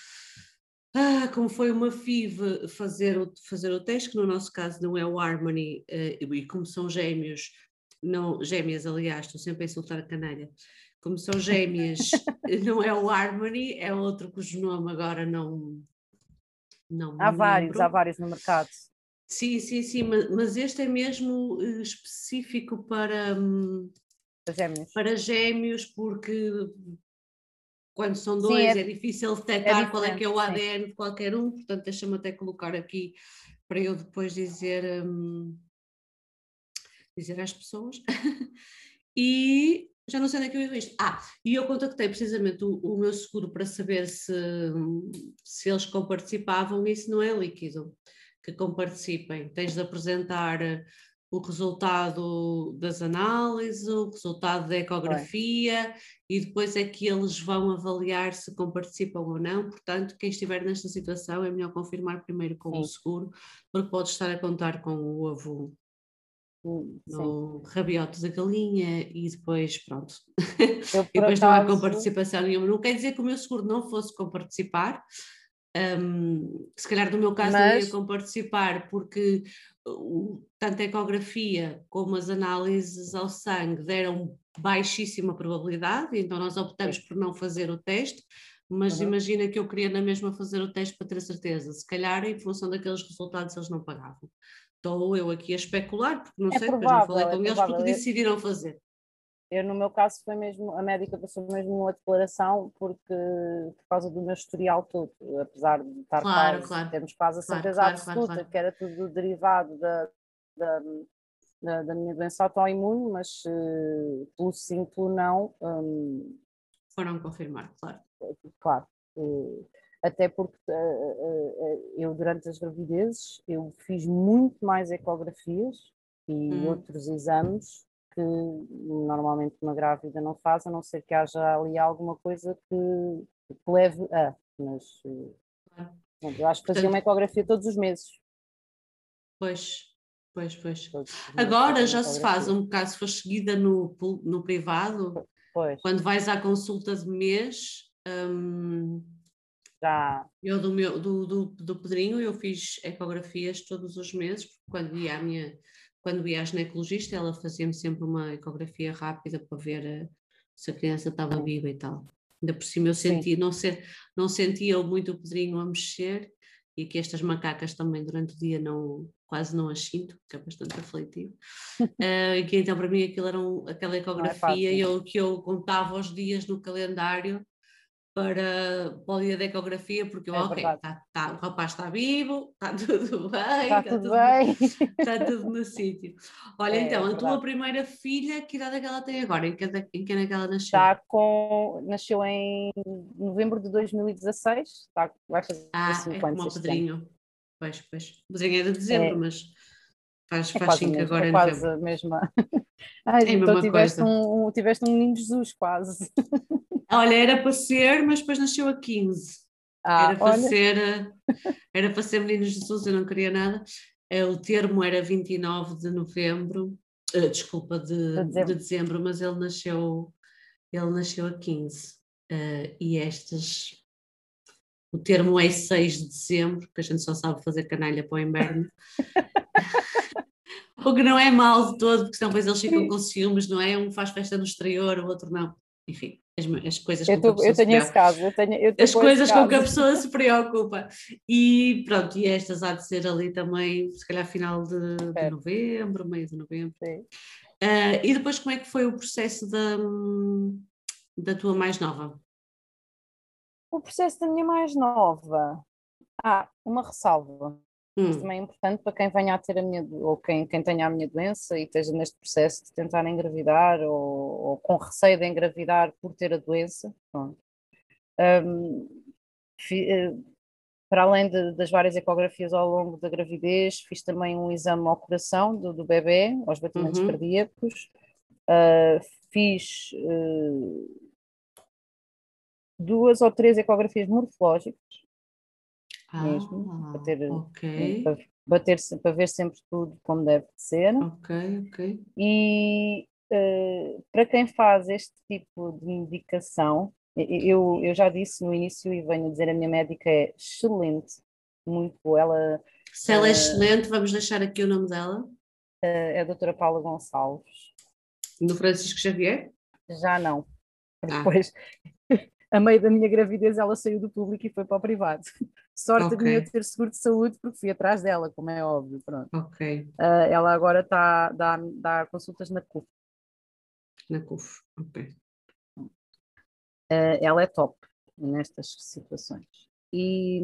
Ah, como foi uma FIV fazer o, fazer o teste, que no nosso caso não é o Harmony, eh, e como são gêmeos, não, gêmeas, aliás, estou sempre a insultar a canalha, como são gêmeas, não é o Harmony, é outro cujo nome agora não. não Há vários, lembro. há vários no mercado. Sim, sim, sim, ma- mas este é mesmo eh, específico para, hum, As gêmeos. para gêmeos, porque quando são Sim, dois é- é, difícil detectar qual é que é o sim. ADN de qualquer um, portanto deixa-me até colocar aqui para eu depois dizer, hum, dizer às pessoas. e já não sei onde é que eu ia isto. Ah, e eu contactei precisamente o, o meu seguro para saber se, se eles comparticipavam, e isso não é líquido, que comparticipem. Tens de apresentar o resultado das análises, o resultado da ecografia e depois é que eles vão avaliar se comparticipam ou não. Portanto, quem estiver nesta situação é melhor confirmar primeiro com o Sim. seguro, porque pode estar a contar com o ovo Hum, Sim. no rabiote da galinha e depois pronto. Eu, E depois não há comparticipação nenhuma. Não quer dizer que o meu seguro não fosse comparticipar. Hum, se calhar no meu caso não Mas- ia comparticipar porque o- tanto a ecografia como as análises ao sangue deram baixíssima probabilidade, então nós optamos por não fazer o teste, mas Uhum. imagina que eu queria na mesma fazer o teste para ter certeza, se calhar em função daqueles resultados eles não pagavam. Estou eu aqui a especular, porque não É sei, depois não falei provável, é com eles provável. porque Eu- decidiram fazer. Eu, no meu caso, foi mesmo, a médica passou mesmo uma declaração porque, por causa do meu historial todo, apesar de estar Claro, quase, claro. termos quase a certeza claro, absoluta que era tudo derivado da, da, da, da minha doença autoimune, mas eh, pelo sim, pelo não, hum, Foram confirmar, claro. claro. eh, até porque eh, eu, durante as gravidezes, eu fiz muito mais ecografias e Hum. outros exames que normalmente uma grávida não faz, a não ser que haja ali alguma coisa que, que leve a. Mas eh, eu acho que fazia uma ecografia todos os meses. Pois, pois, pois. Agora já se faz um bocado, se for seguida no, no privado, Pois, quando vais à consulta de mês, hum, já. eu do, meu, do, do, do Pedrinho, eu fiz ecografias todos os meses, porque quando ia à minha, quando ia à ginecologista, ela fazia-me sempre uma ecografia rápida para ver eh, se a criança estava viva e tal. Ainda por cima eu senti, não, se, não sentia muito o Pedrinho a mexer, e que estas macacas também durante o dia não, quase não as sinto, que é bastante aflitivo. E que então para mim aquilo era um, aquela ecografia fácil. eu, que eu contava os dias no calendário para, para o dia da ecografia, porque eu, É ok, tá, tá, o rapaz está vivo, está tudo bem, Está tudo bem. está tudo no sítio. Olha, É, então, é a tua primeira filha, que idade é que ela tem agora? Em que, em que ano é que ela nasceu? Está com. Nasceu em novembro de 2016. Está, vai fazer ah, é 5 como anos o. Pedrinho. Pois, pois. O Pedrinho é de dezembro, É. mas faz, É faz mesmo, agora é quase a mesma. Ai, É então tiveste coisa. um- tiveste um menino Jesus quase. Olha, era para ser, mas depois nasceu a 15. Ah, era para olha, ser, eh, era para ser menino Jesus, eu não queria nada. é, o termo era 29 de novembro, uh, desculpa, de, de, dezembro. de, dezembro. mas ele nasceu, ele nasceu a 15. Uh, e estas o termo é 6 de dezembro, que a gente só sabe fazer canalha para o inverno. o que não é mal de todo, porque senão depois eles ficam com ciúmes, não é? Um faz festa no exterior, o outro não. Enfim, as, as coisas eu, tô, eu tenho esse caso, eu tenho, eu as coisas com que a pessoa se preocupa. E pronto, e estas há de ser ali também, se calhar final de, de novembro, meio de novembro. Uh, e depois como é que foi o processo da, da tua mais nova? O processo da minha mais nova. Ah, uma ressalva. Hum. Isso também é importante para quem venha a ter a minha, ou quem, quem tenha a minha doença e esteja neste processo de tentar engravidar ou, ou com receio de engravidar por ter a doença. Um, fi, uh, para além de, das várias ecografias ao longo da gravidez, fiz também um exame ao coração do, do bebê, aos batimentos uhum. cardíacos. Uh, fiz uh, duas ou três ecografias morfológicas, ah, mesmo, para, ter, okay. para, bater, para ver sempre tudo como deve ser. Ok, ok. E uh, para quem faz este tipo de medicação, eu, eu já disse no início e venho dizer, a minha médica é excelente, muito boa. Ela, Se ela é uh, excelente, vamos deixar aqui o nome dela. Uh, é a doutora Paula Gonçalves. Do Francisco Xavier? Já não. Ah. Depois, a meio da minha gravidez ela saiu do público e foi para o privado. Sorte okay. de mim ter seguro de saúde porque fui atrás dela, como é óbvio. Pronto. Uh, ela agora está dá, dá consultas na CUF. Na CUF, ok. Uh, ela é top nestas situações. E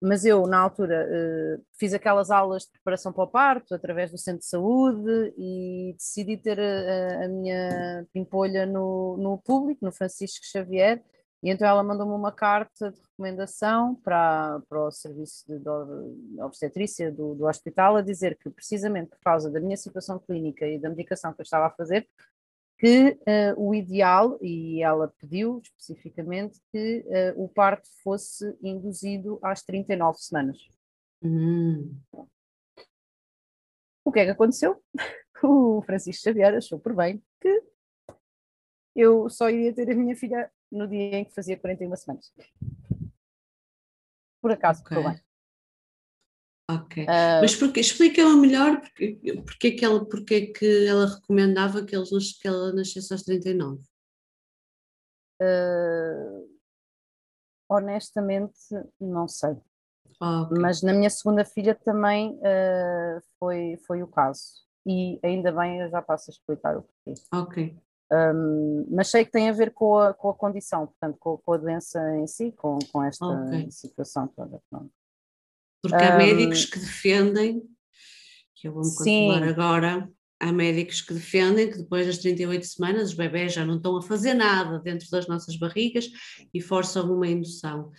mas eu, na altura, uh, fiz aquelas aulas de preparação para o parto através do centro de saúde e decidi ter a, a minha pimpolha no, no público, no Francisco Xavier, e então ela mandou-me uma carta de recomendação para, para o serviço de, de obstetrícia do, do hospital a dizer que, precisamente por causa da minha situação clínica e da medicação que eu estava a fazer, que uh, o ideal, e ela pediu especificamente, que uh, o parto fosse induzido às 39 semanas. Hum. O que é que aconteceu? O Francisco Xavier achou por bem que eu só iria ter a minha filha no dia em que fazia 41 semanas. Por acaso, okay. bem. Ok. Uh, Mas porque, explica-me melhor porque, porque, que ela, porque que ela recomendava que, eles, que ela nascesse aos 39? Uh, honestamente, não sei. okay. Mas na minha segunda filha também uh, foi, foi o caso. E ainda bem, eu já passo a explicar o porquê. Ok. Um, mas sei que tem a ver com a, com a condição, portanto, com, com a doença em si, com, com esta okay. situação toda. Pronto. Porque há um, médicos que defendem, que eu vou me controlar agora, há médicos que defendem que depois das 38 semanas os bebés já não estão a fazer nada dentro das nossas barrigas e forçam uma indução.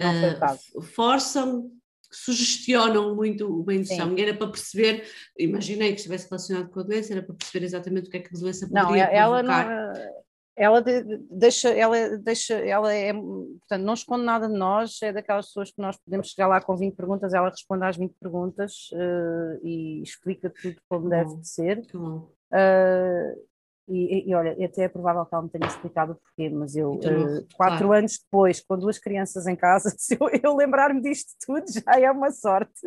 Uh, forçam, sugestionam muito indução. Sim. Era para perceber, imaginei que estivesse relacionado com a doença, era para perceber exatamente o que é que a doença poderia não, ela provocar. Não, ela deixa, ela deixa, ela é, portanto, não esconde nada de nós, é daquelas pessoas que nós podemos chegar lá com 20 perguntas, ela responde às 20 perguntas uh, e explica tudo como deve de ser. Uh, e, e, olha, até é provável que ela me tenha explicado o porquê, mas eu, uh, quatro claro. anos depois, com duas crianças em casa, se eu, eu lembrar-me disto tudo, já é uma sorte.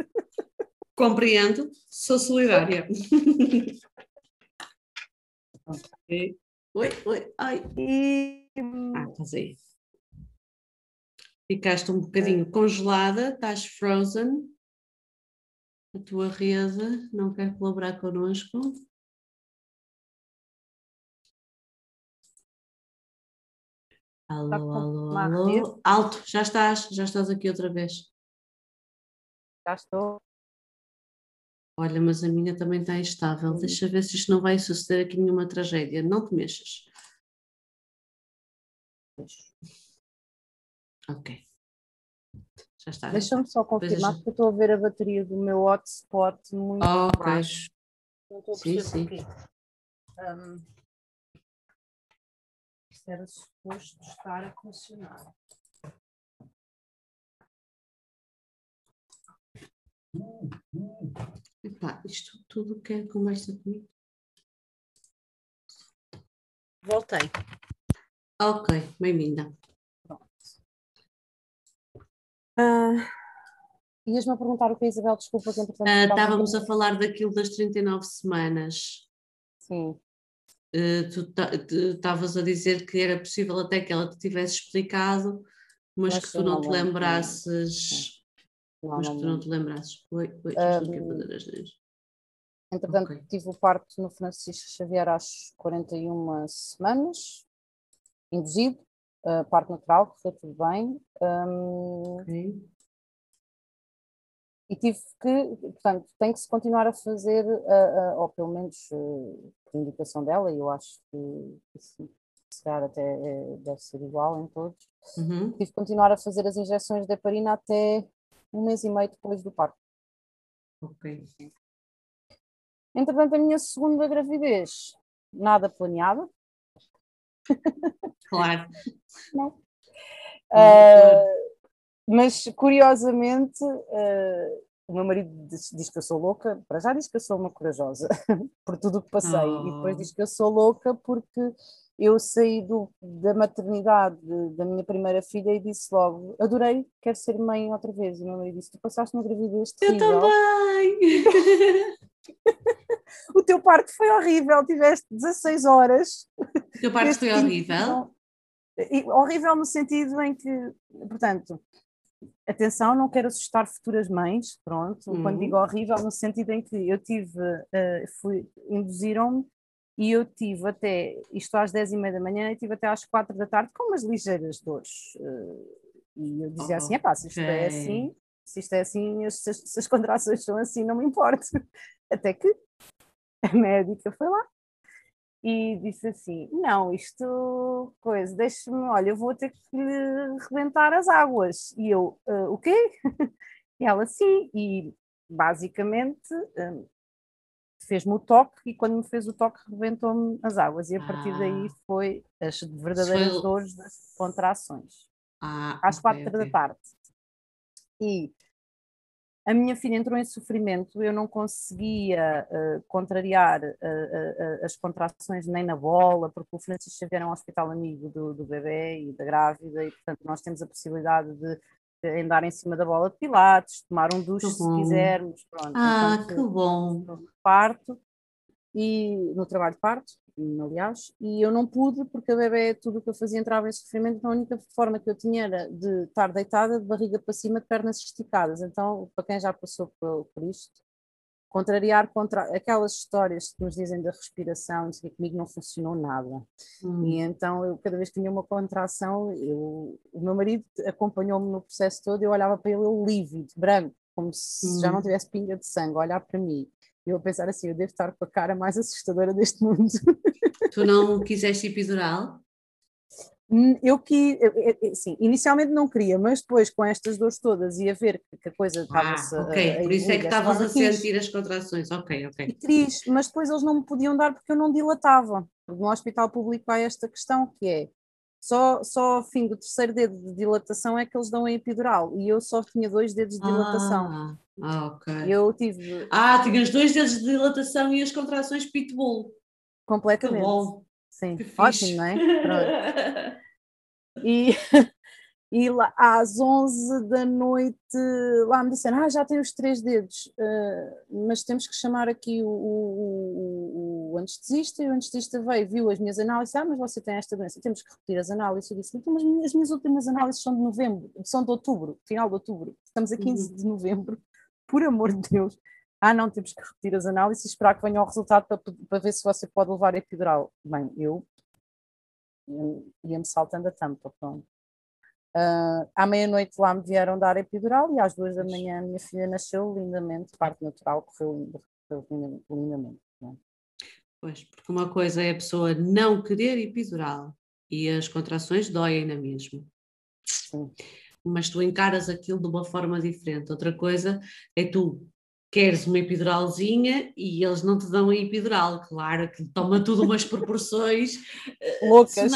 Compreendo, sou solidária. Oi, oi, ai. E... Ah, estás aí. Ficaste um bocadinho congelada, estás frozen. A tua rede não quer colaborar connosco. Alô, alô, alô. Alto, já estás, já estás aqui outra vez. Já estou. Olha, mas a minha também está instável. Hum. Deixa ver se isto não vai suceder aqui nenhuma tragédia. Não te mexas. Ok. Já está. Deixa-me só confirmar, porque eu estou a ver a bateria do meu hotspot muito oh, baixo. Não estou a perceber sim, sim. Um, era suposto estar a funcionar. Hum, hum. Pá, isto tudo que é conversa comigo. Voltei. Ok, bem-vinda. Uh, Ias-me a perguntar o que é Isabel, desculpa que entretanto. Uh, estávamos a falar daquilo das 39 semanas. Sim. Uh, tu estavas a dizer que era possível até que ela te tivesse explicado, mas, mas que tu não, não te lembrasses. Não, mas que tu não te lembrasses. Oi, oi, um, Entretanto, okay. tive o parto no Francisco Xavier às 41 semanas, induzido, uh, parto natural, correu tudo bem. Um, okay. E tive que, portanto, tem que se continuar a fazer, uh, uh, ou pelo menos uh, por indicação dela, e eu acho que isso, se calhar até é, deve ser igual em todos, uhum. tive que continuar a fazer as injeções de heparina até um mês e meio depois do parto. Ok. Entretanto, a minha segunda gravidez, nada planeada. Claro. Não. Uh, mas, curiosamente, uh, o meu marido diz, diz, que eu sou louca, para já diz que eu sou uma corajosa, por tudo o que passei, oh. e depois diz que eu sou louca porque eu saí do, da maternidade da minha primeira filha e disse logo: adorei, quero ser mãe outra vez. E o meu marido disse: Tu passaste uma gravidez terrível. Eu também! o teu parto foi horrível, tiveste 16 horas. O teu parto foi horrível? horrível no sentido em que, portanto, atenção, não quero assustar futuras mães, pronto, uhum. quando digo horrível, no sentido em que eu tive, uh, fui, induziram-me e eu tive até, isto às 10 e meia da manhã, e tive até às 4 da tarde com umas ligeiras dores. Uh, e eu dizia oh, assim, é pá, se isto okay. é assim, se isto é assim, se as, se as contrações são assim, não me importa. Até que a médica foi lá e disse assim: Não, isto, coisa, deixe-me, olha, eu vou ter que lhe rebentar as águas. E eu, uh, o quê? e ela, sim, e basicamente um, fez-me o toque, e quando me fez o toque, rebentou-me as águas. E a partir ah. daí foi as verdadeiras foi... dores das contrações. Ah, às okay, quatro okay. da tarde. E a minha filha entrou em sofrimento, eu não conseguia uh, contrariar uh, uh, as contrações nem na bola, porque o Francisco Xavier é um hospital amigo do, do bebê e da grávida, e portanto nós temos a possibilidade de, andar em cima da bola de pilates, tomar um duche se quisermos. Pronto, ah, então, que bom! Parto e no trabalho de parto, aliás, e eu não pude porque a bebê, tudo o que eu fazia entrava em sofrimento, então a única forma que eu tinha era de estar deitada, de barriga para cima, de pernas esticadas. Então, para quem já passou por, por isto, contrariar contra aquelas histórias que nos dizem da respiração, que comigo não funcionou nada. Hum. E então, eu, cada vez que tinha uma contração, eu, o meu marido acompanhou-me no processo todo, eu olhava para ele, eu lívido, branco, como se hum. já não tivesse pinga de sangue, olhar para mim. E eu a pensar assim, eu devo estar com a cara mais assustadora deste mundo. Tu não quiseste epidural? Hum, eu que, sim, inicialmente não queria, mas depois com estas dores todas e a ver que a coisa estava-se. Ah, ok, a, a por isso é que estavas a sentir as contrações, ok, ok. E quis, mas depois eles não me podiam dar porque eu não dilatava. No hospital público há esta questão que é só, só ao fim do terceiro dedo de dilatação é que eles dão a epidural e eu só tinha dois dedos de dilatação. Ah, ah ok. Eu tive. Ah, tinhas dois dedos de dilatação e as contrações pitbull. Completamente. Que bom. Sim, que ótimo, não é? Pronto. E, e lá, às 11 da noite lá me disseram, ah, já tem os três dedos, uh, mas temos que chamar aqui o, o, o, anestesista, e o anestesista veio, viu as minhas análises, ah, mas você tem esta doença, temos que repetir as análises, eu disse, então, mas as minhas últimas análises são de novembro, são de outubro, final de outubro, estamos a 15 uhum. de novembro, por amor de Deus, ah, não, temos que repetir as análises e esperar que venha o resultado para, para ver se você pode levar epidural. Bem, eu ia-me saltando a tampa, pronto. Uh, à meia-noite lá me vieram dar epidural e às duas da manhã a minha filha nasceu lindamente, parte natural, correu, correu lindamente. É? Pois, porque uma coisa é a pessoa não querer epidural e as contrações doem na mesma. Sim. Mas tu encaras aquilo de uma forma diferente. Outra coisa é tu queres uma epiduralzinha e eles não te dão a epidural, claro, que toma tudo umas proporções eh, loucas,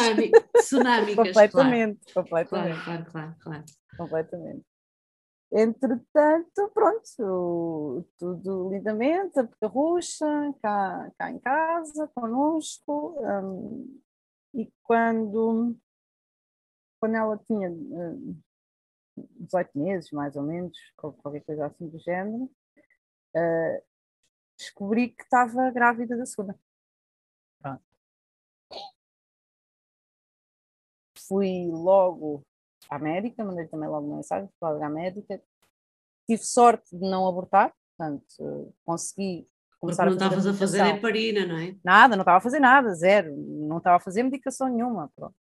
tsunâmicas. completamente, claro. completamente. Claro, claro, claro. Completamente. Entretanto, pronto, tudo lindamente, a pecarrucha, cá, cá em casa, connosco, um, e quando, quando ela tinha um, 18 meses, mais ou menos, qualquer coisa assim do género, uh, descobri que estava grávida da segunda. Pronto. Fui logo à médica, mandei também logo uma mensagem, fui logo à médica. Tive sorte de não abortar, portanto, consegui começar Porque não a fazer. Não estavas a fazer heparina, não é? Nada, não estava a fazer nada, zero. Não estava a fazer medicação nenhuma. Pronto.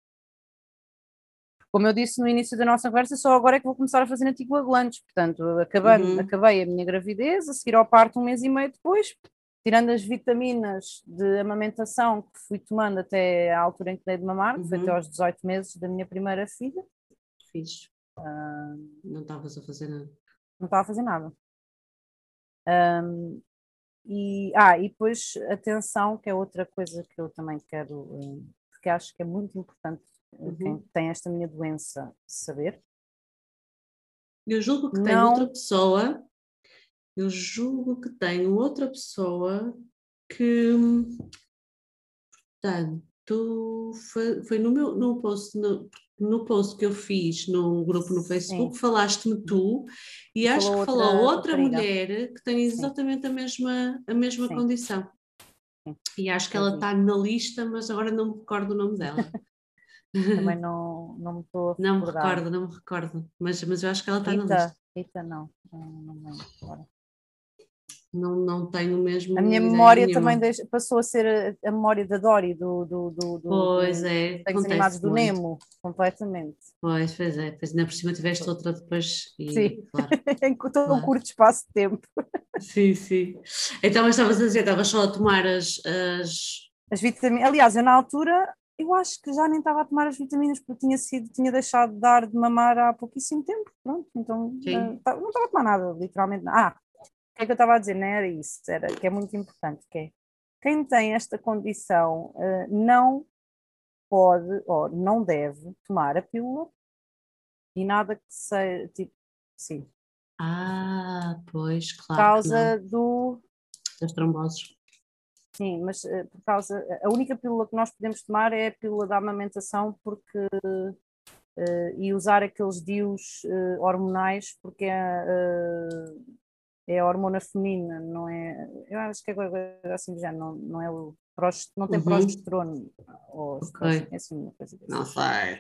Como eu disse no início da nossa conversa, só agora é que vou começar a fazer anticoagulantes. Portanto, acabei, uhum. acabei a minha gravidez, a seguir ao parto um mês e meio depois, tirando as vitaminas de amamentação que fui tomando até à altura em que dei de mamar, uhum. foi até aos 18 meses da minha primeira filha. Fiz. Uh, não estavas a fazer nada. Não estava a fazer nada. Um, e, ah, e depois atenção, que é outra coisa que eu também quero, porque acho que é muito importante uhum. quem tem esta minha doença saber. Eu julgo que não... tem outra pessoa, eu julgo que tem outra pessoa que, portanto, foi, foi no meu no post, no, no post que eu fiz num grupo no Facebook, falaste-me tu e acho que falou outra, mulher que tem exatamente Sim. a mesma, a mesma condição. Sim. E acho que ela está na lista, mas agora não me recordo o nome dela. Também não, não me estou a Não me recordo, não me recordo, mas, mas eu acho que ela está na lista. Rita não, não, não me lembro agora não, não tenho mesmo. A minha memória nenhuma. também deixa, passou a ser a, a, memória da Dory, do, do, do, do pois é, desenhos animados do Nemo, completamente. Pois, pois é, pois ainda por cima tiveste outra depois. E, sim, claro, em todo claro. um curto espaço de tempo. Sim, sim. Então, mas estavas a dizer, estavas só a tomar as. As, as vitaminas. Aliás, eu na altura. Eu acho que já nem estava a tomar as vitaminas porque tinha sido, tinha deixado de dar de mamar há pouquíssimo tempo, pronto, então uh, não estava a tomar nada, literalmente. Ah, que é que eu estava a dizer? Não era isso, era que é muito importante, que é quem tem esta condição uh, não pode ou não deve tomar a pílula e nada que seja tipo, sim. Ah, pois, claro. Por causa do das tromboses. Sim, mas uh, por causa a única pílula que nós podemos tomar é a pílula da amamentação porque uh, e usar aqueles dios hormonais porque é é a hormona feminina, não é? Eu acho que é assim já não, não é o não tem uhum. progesterona ou okay. é assim uma coisa Não sei.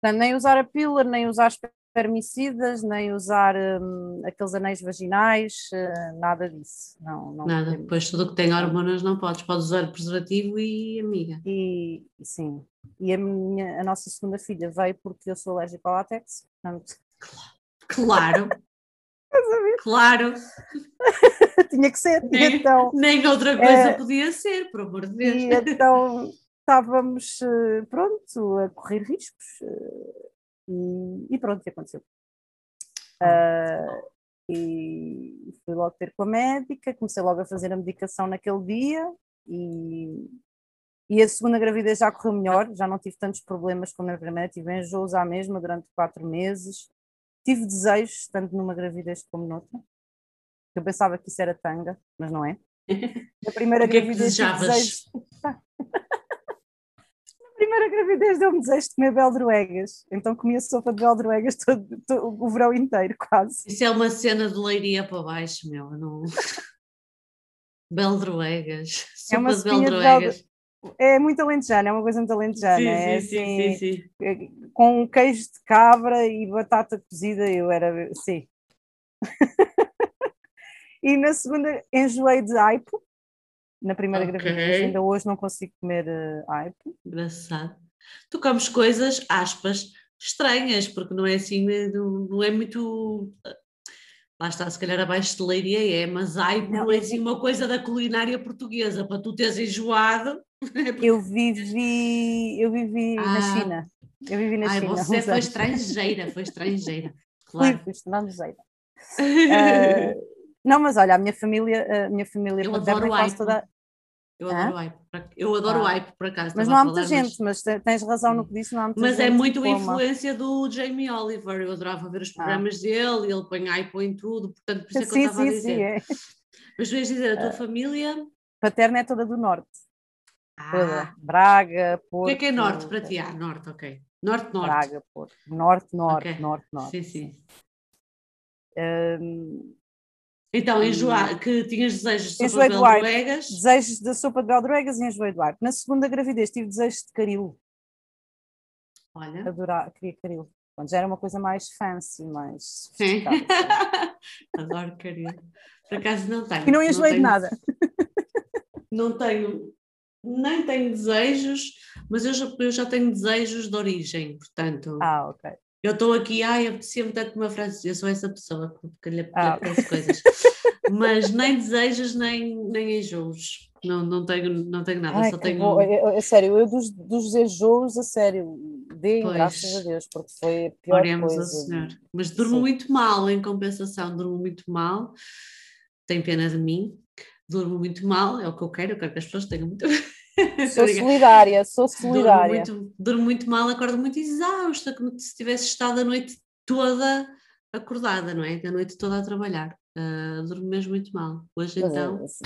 Portanto, nem usar a pílula, nem usar espermicidas, nem usar um, aqueles anéis vaginais, uh, nada disso. Não, não nada, podemos. pois tudo que tem hormonas não podes, podes usar preservativo e amiga. E sim, e a, minha, a nossa segunda filha veio porque eu sou alérgica ao látex, portanto. Claro. Claro. Tinha que ser. Nem, então, nem outra coisa é, podia ser, por amor de Deus. E então estávamos, eh, pronto, a correr riscos. E, e pronto, o que aconteceu? Uh, e fui logo ter com a médica, comecei logo a fazer a medicação naquele dia e, e a segunda gravidez já correu melhor, já não tive tantos problemas como na primeira, tive enjoos à mesma durante quatro meses, Tive desejos, tanto numa gravidez como noutra. Eu pensava que isso era tanga, mas não é. Na primeira gravidez tive desejos. Primeira gravidez deu-me desejo de comer beldroegas. Então comia sopa de beldroegas todo, todo, o verão inteiro, quase. Isso é uma cena de leiria para baixo, meu. Não... beldroegas. Sopa é uma de beldroegas. É muito alentejana, é uma coisa muito alentejana. Sim, é sim, assim, sim, sim, sim. Com queijo de cabra e batata cozida, eu era. Sim. e na segunda enjoei de aipo. Na primeira okay. gravidez, ainda hoje não consigo comer uh, aipo. Engraçado. Tu comes coisas, aspas, estranhas, porque não é assim, não, não é muito lá está, se calhar abaixo de leiria é, mas ai, não, não é assim uma coisa da culinária portuguesa, para tu teres enjoado. É eu vivi, eu vivi ah, na China. Eu vivi na ai, China. Você foi estrangeira, foi estrangeira. Claro. Fui, estrangeira. uh, não, mas olha, a minha família, a minha família eu adoro quase toda. Eu adoro hype. Eu adoro Ah. hype, por acaso. Mas estava não há a muita falar, gente, mas te- tens razão no que disse, não há muita Mas gente. é muito a influência do Jamie Oliver. Eu adorava ver os Ah. programas dele, ele põe hype em tudo, portanto, por isso é que eu Sim, estava a sim, dizer. sim, é. Mas tu ias dizer, a tua família. Paterna é toda do norte, toda. Ah, Braga, o Porto. que é que é norte para ti? Ah, norte, ok. Norte, norte. Braga, Porto. Norte, norte, Ok. norte, norte. Sim, sim. Hum, Então, Hum. enjoar, que tinhas desejos de Enjoei sopa do hype. belduegas. desejos da sopa de beldroegas e enjoei do ar. Na segunda gravidez tive desejos de caril. Olha. Adorar, queria caril. Quando já era uma coisa mais fancy, mais Sim. Adoro caril. Por acaso não tenho. E não enjoei de nada. Não tenho, nem tenho desejos, mas eu já, eu já tenho desejos de origem, portanto. Ah, ok. Eu estou aqui, ai, apetecia-me tanto comer francês, eu sou essa pessoa que lhe Ah. apetece coisas. Mas nem desejos, nem, nem enjoos. Não, não, tenho, não tenho nada, Ai, só tenho. bom. Eu- eu- a sério, eu dos, dos enjoos, a sério, deem Pois. graças a Deus, porque foi a pior Oremos ao coisa. Senhor. Mas durmo Sim. muito mal, em compensação, durmo muito mal. Tem pena de mim. Durmo muito mal, é o que eu quero, eu quero que as pessoas tenham muito. Sou solidária, sou Durmo solidária. muito, durmo muito mal, acordo muito exausta, como se tivesse estado a noite toda acordada, não é? A noite toda a trabalhar. Ah, durmo mesmo muito mal. Hoje Mas, então. assim,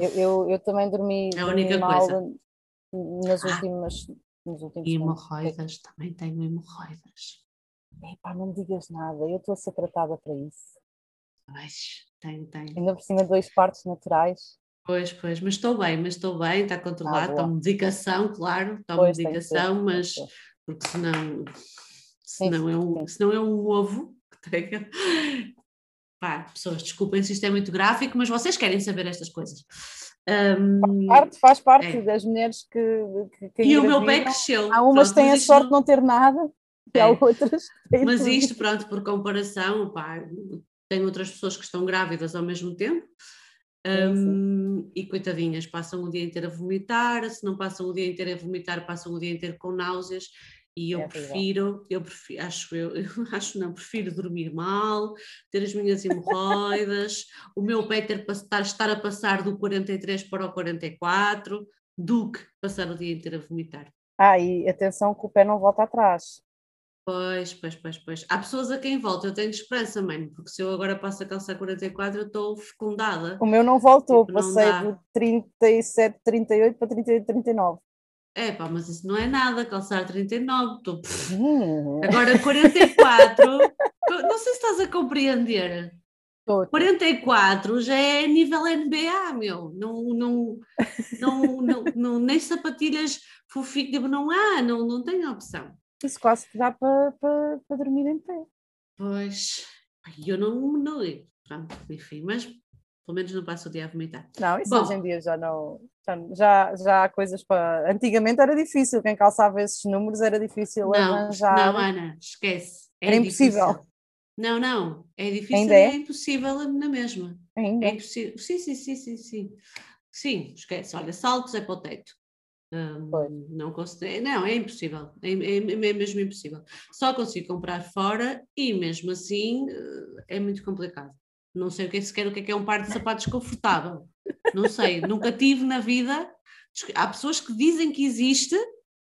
eu, eu, eu também dormi, É a dormi única mal coisa. nas Ah. últimas. Nos últimos E hemorroidas, também tenho hemorroidas. Epá, não me digas nada, eu estou a ser tratada para isso. Pois, tenho, tenho. Ainda por cima, dois partos naturais. Pois, pois, mas estou bem, mas estou bem, está controlado, Ah, tomo medicação, claro, tomo Pois, tem medicação, tem mas porque senão, senão, é um, sim. senão é um ovo que tenha. Pá, pessoas, desculpem se isto é muito gráfico, mas vocês querem saber estas coisas. Ahm, Parte, faz parte É. das mulheres que, que, que e o meu pé cresceu. Há umas que têm a sorte de não ter nada e há É. outras Mas isto, pronto, por comparação, pá, tem outras pessoas que estão grávidas ao mesmo tempo. Hum, e coitadinhas, passam o dia inteiro a vomitar, se não passam o dia inteiro a vomitar, passam o dia inteiro com náuseas, e eu É prefiro, eu prefiro, acho eu, eu acho não, prefiro dormir mal, ter as minhas hemorroidas, o meu pé ter, estar, estar a passar do 43 para o 44, do que passar o dia inteiro a vomitar. Ah, e atenção que o pé não volta atrás. Pois, pois, pois, pois. Há pessoas a quem volta, eu tenho esperança, mãe, porque se eu agora passo a calçar 44, eu estou fecundada. O meu não voltou, Tipo, passei de 37, 38 para 38, 39. É pá, mas isso não é nada, calçar 39, estou... Hum, Agora 44, não sei se estás a compreender. tô- 44 já é nível NBA, meu. Não, não, não, não, não- nem sapatilhas fofinhas, tipo, não há, não, não tem opção. Isso quase que dá para, para, para dormir em pé. Pois, eu não, não, pronto, enfim, mas pelo menos não passo o dia a vomitar. Não, isso Bom. hoje em dia já não. Já, já, há coisas para. Antigamente era difícil, quem calçava esses números era difícil Não, arranjar. não, Ana, esquece. É Era impossível. difícil. Não, não, é difícil Ainda é? é impossível na mesma. Ainda. É impossível. Sim, sim, sim, sim, sim. Sim, esquece. Olha, saltos é para o teto. Não consigo. Não, é impossível. É, é- é mesmo impossível. Só consigo comprar fora e mesmo assim eh, é muito complicado. Não sei o que é sequer o que é, que é um par de sapatos confortável. Não sei, nunca tive na vida. Há pessoas que dizem que existe,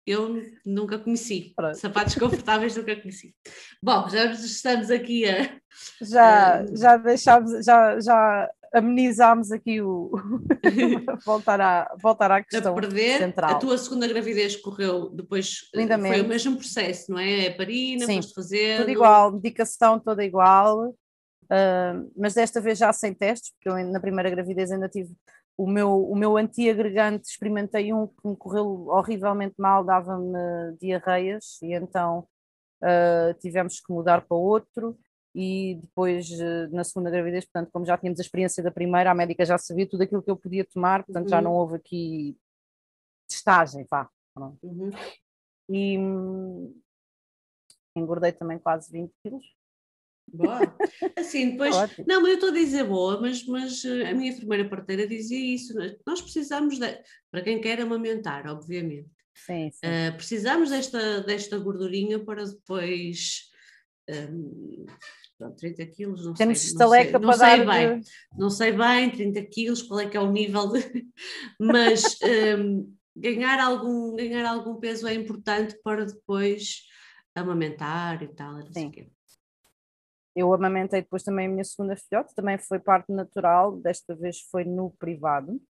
eu nunca conheci. Pronto. Sapatos confortáveis nunca conheci. Bom, já estamos aqui a, Já, já deixámos, já, já amenizámos aqui o. voltar, à, voltar à a questão perder. central. A tua segunda gravidez correu depois, eh, Lindamente. foi o mesmo processo, não é? A parina, Sim, foste fazer. Tudo igual, medicação toda igual, ah, mas desta vez já sem testes, porque eu na primeira gravidez ainda tive o meu, o meu antiagregante, experimentei um que me correu horrivelmente mal, dava-me diarreias, e então ah, tivemos que mudar para outro. E depois, eh, na segunda gravidez, portanto, como já tínhamos a experiência da primeira, a médica já sabia tudo aquilo que eu podia tomar, portanto, já Uhum. não houve aqui testagem, vá. Uhum. E hum, engordei também quase 20 quilos. Boa. Assim, depois. Ótimo. Não, mas eu estou a dizer boa, mas, mas eh, a minha enfermeira parteira dizia isso. né? Nós precisamos, de, para quem quer amamentar, obviamente, Sim, sim. eh, precisamos desta, desta gordurinha para depois hum, pronto, 30 quilos, não Temos sei. estaleca não sei, para não sei bem, não sei bem, 30 quilos, qual é que é o nível de... Mas hum, ganhar, algum, ganhar algum peso é importante para depois amamentar e tal, não sei Sim. o quê. Eu amamentei depois também a minha segunda filhote, também foi parte natural, desta vez foi no privado,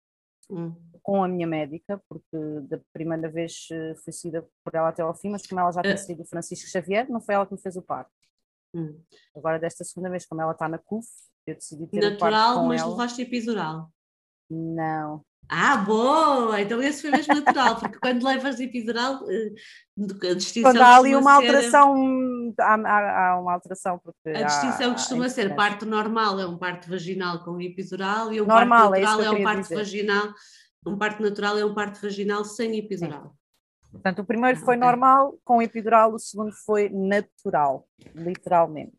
Hum, com a minha médica, porque da primeira vez eh, fui seguida por ela até ao fim, mas como ela já tinha Eh. sido o Francisco Xavier, não foi ela que me fez o parto. Hum. Agora, desta segunda vez, como ela está na CUF, eu decidi ter Natural, com mas ela. levaste epidural. Não, Ah, boa! Então esse foi mesmo natural, porque quando levas epidural, eh, a distinção quando há ali uma ser- alteração, há, há- há uma alteração, porque A distinção há costuma ser parto normal é um parto vaginal com epidural e um Normal, parto é natural eu é, um parto dizer. vaginal. Um parto natural é um parto vaginal sem epidural. Portanto, o primeiro foi normal, com epidural, o segundo foi natural, literalmente.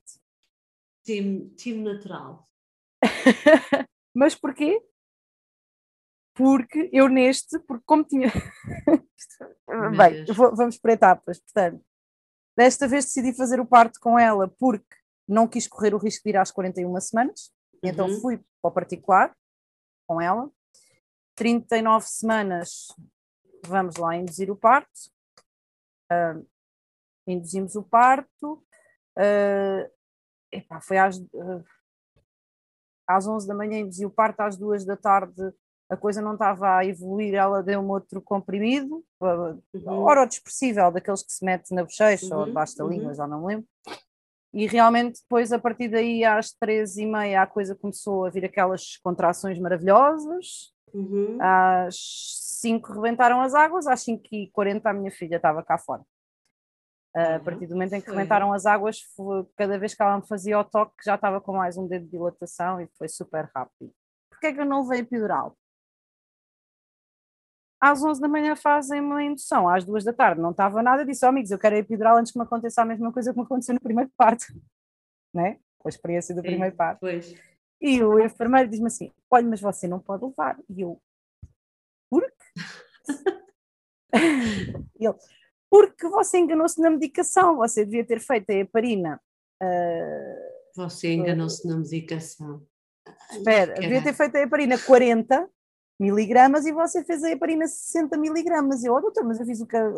Time, time natural. Mas porquê? Porque eu neste, porque como tinha. Bem, vou- vamos por etapas. Portanto, desta vez decidi fazer o parto com ela porque não quis correr o risco de ir às 41 semanas, então Uhum. fui para o particular com ela. 39 semanas, vamos lá induzir o parto. Ah, induzimos o parto. ah, epá, foi às, ah, às 11 da manhã induzi o parto, às 2 da tarde a coisa não estava a evoluir, ela deu-me outro comprimido, ah, Uhum. orodepressível, daqueles que se mete na bochecha ou Uhum, debaixo da uhum. língua, já não me lembro. E realmente depois, a partir daí, às 13 e meia, a coisa começou a vir aquelas contrações maravilhosas. Uhum. Às 5 rebentaram as águas, às 5 e 40 a minha filha estava cá fora. A Uhum, partir do momento em que foi. rebentaram as águas, foi- cada vez que ela me fazia o toque, já estava com mais um dedo de dilatação e foi super rápido. Porquê é que eu não levei epidural? Às 11 da manhã fazem uma indução, às 2 da tarde não estava nada, disse, oh, amigos, eu quero a epidural antes que me aconteça a mesma coisa que me aconteceu no primeiro parto, né? Com a experiência do Sim, primeiro parto. Pois. E o enfermeiro diz-me assim: olha, mas você não pode levar. E eu, ele, porque você enganou-se na medicação, você devia ter feito a heparina. ah, Você enganou-se na medicação. espera, devia ter feito a heparina 40 miligramas e você fez a heparina 60 miligramas. Eu, oh, doutor, mas eu fiz o que, a,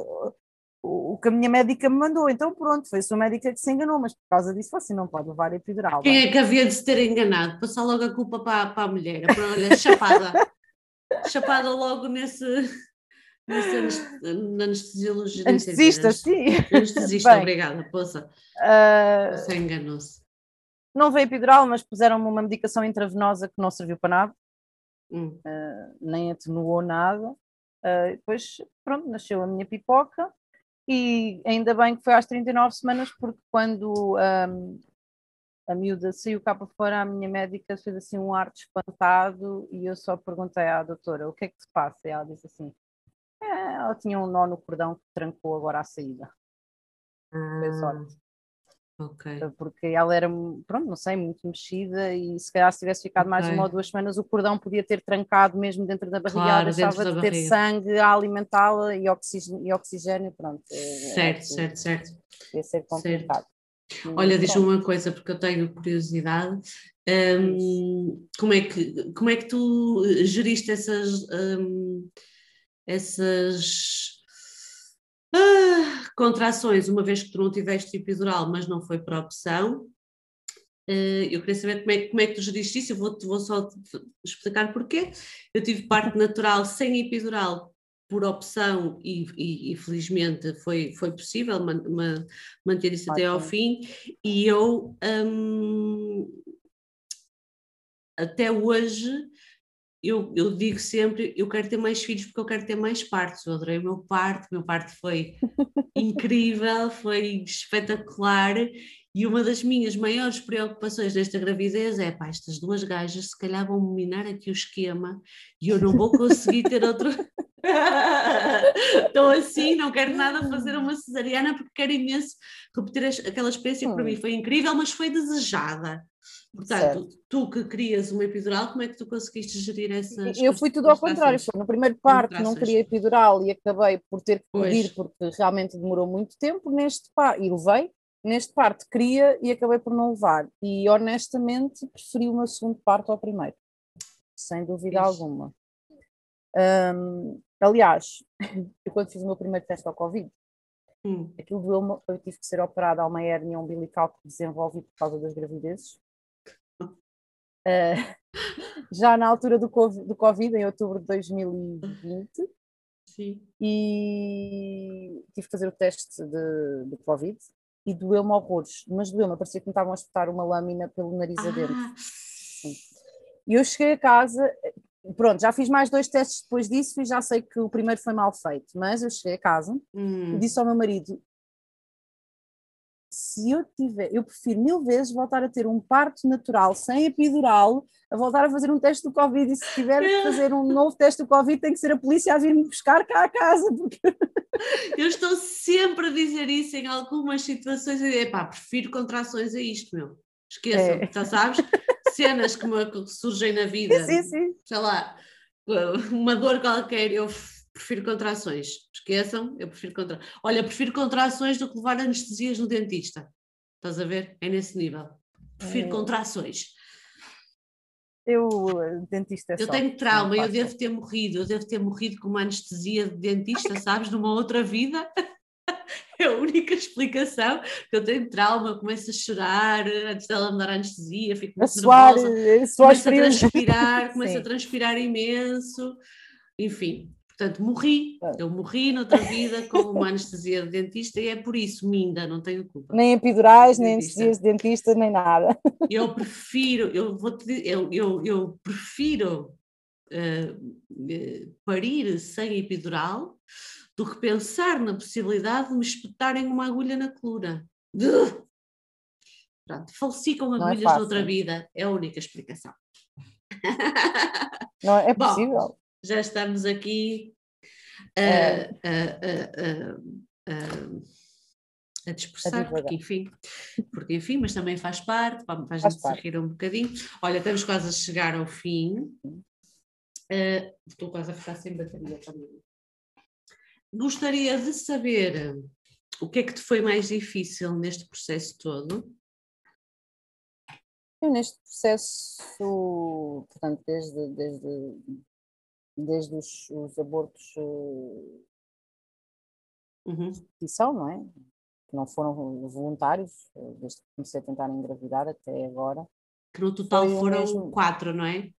o, que a minha médica me mandou. Então, pronto, foi a sua médica que se enganou, mas por causa disso você não pode levar a epidural. Quem bem. é que havia de se ter enganado? Passar logo a culpa para, para a mulher. Para, olha, chapada. Chapada logo nesse. nesse anestesiologia. Anestesista, sim. Anestesista, Bem. obrigada, poça. Ah, Você enganou-se. Não veio epidural, mas puseram-me uma medicação intravenosa que não serviu para nada, Hum. nem atenuou nada. Ah, depois, pronto, nasceu a minha pipoca e ainda bem que foi às 39 semanas, porque quando ahm, a miúda saiu cá para fora, a minha médica fez assim um ar de espantado e eu só perguntei à doutora, o que é que se passa? E ela disse assim, "É, ela tinha um nó no cordão que trancou agora à saída. Foi sorte. Ok. porque ela era, pronto, não sei, muito mexida e se calhar se tivesse ficado mais Ok. uma ou duas semanas o cordão podia ter trancado mesmo dentro da barriga, Claro, ela deixava de da ter barriga. sangue a alimentá-la e oxigênio, e oxigênio pronto. é- Certo, é- certo, certo. Ia ser complicado. E Olha, diz-me pronto, uma coisa, porque eu tenho curiosidade. Hum, como, é que, como é que tu eh, geriste essas, hum, essas ah, contrações, uma vez que tu não tiveste epidural, mas não foi por opção? Eh, eu queria saber como é, que- como é que tu geriste isso, eu vou, vou só explicar porquê. Eu tive parte natural sem epidural por opção e, e- e felizmente foi, foi possível man- ma- manter isso até ao fim e eu hum, até hoje eu, eu digo sempre, eu quero ter mais filhos porque eu quero ter mais partos. Eu adorei o meu parto, o meu parto foi incrível, foi espetacular. E uma das minhas maiores preocupações nesta gravidez é: pá, estas duas gajas se calhar vão minar aqui o esquema e eu não vou conseguir ter outro. Estou assim, não quero nada fazer uma cesariana porque quero imenso repetir as- aquela experiência que para mim foi incrível, mas foi desejada. Portanto, tu que querias uma epidural, como é que tu conseguiste gerir essas Eu fui tudo ao contrário, foi no primeiro parto não queria epidural e acabei por ter que Pois. pedir porque realmente demorou muito tempo neste parto, e levei, neste parte queria e acabei por não levar. E honestamente preferi o meu segundo parto ao primeiro, sem dúvida Isso. alguma. Um, aliás, eu quando fiz o meu primeiro teste ao Covid, hum. aquilo doeu-me, eu tive que ser operada a uma hérnia umbilical que desenvolvi por causa das gravidezes. Uh, já na altura do COVID, do COVID, em outubro de 2020, Sim. e tive que fazer o teste de, de Covid e doeu-me horrores, mas doeu-me, parecia que me estavam a espetar uma lâmina pelo nariz ah. adentro. E eu cheguei a casa, pronto, já fiz mais dois testes depois disso e já sei que o primeiro foi mal feito, mas eu cheguei a casa hum. e disse ao meu marido: se eu tiver, eu prefiro mil vezes voltar a ter um parto natural sem epidural, a voltar a fazer um teste do Covid e se tiver que fazer um novo teste do Covid tem que ser a polícia a vir-me buscar cá a casa. Porque... Eu estou sempre a dizer isso em algumas situações, epá, prefiro contrações a isto, meu. Esqueçam, é. já sabes? Cenas que me surgem na vida. Sim, sim. Sei lá, uma dor qualquer, eu prefiro contrações. Esqueçam, eu prefiro contrações. Olha, prefiro contrações do que levar anestesias no dentista. Estás a ver? É nesse nível. Prefiro é. contrações. Eu, dentista é Eu tenho trauma, eu devo ter morrido, eu devo ter morrido com uma anestesia de dentista, sabes, numa outra vida. É a única explicação que eu tenho trauma, começo a chorar antes dela me dar anestesia, fico muito a suar, nervosa, começo a transpirar, começo a transpirar imenso, enfim, Portanto, morri, é. eu morri noutra vida com uma anestesia de dentista e é por isso, Minda, não tenho culpa. Nem epidurais, nem anestesias de dentista, nem nada. Eu prefiro, eu vou te dizer, eu, eu, eu prefiro uh, parir sem epidural do que pensar na possibilidade de me espetarem uma agulha na coluna. Pronto, faleci com é agulhas é noutra vida, é a única explicação. Não é possível. Bom, já estamos aqui a, a, a, a dispersar, porque enfim, porque enfim, mas também faz parte, para a gente se rir um bocadinho. Olha, estamos quase a chegar ao fim. Uh, estou quase a ficar sem bateria também. Gostaria de saber o que é que te foi mais difícil neste processo todo? Eu neste processo, portanto, desde, desde desde os, os abortos uh, uhum. de são, não é? Que não foram voluntários, eh, desde que comecei a tentar engravidar até agora. Que no total foram mesmo... quatro, não é?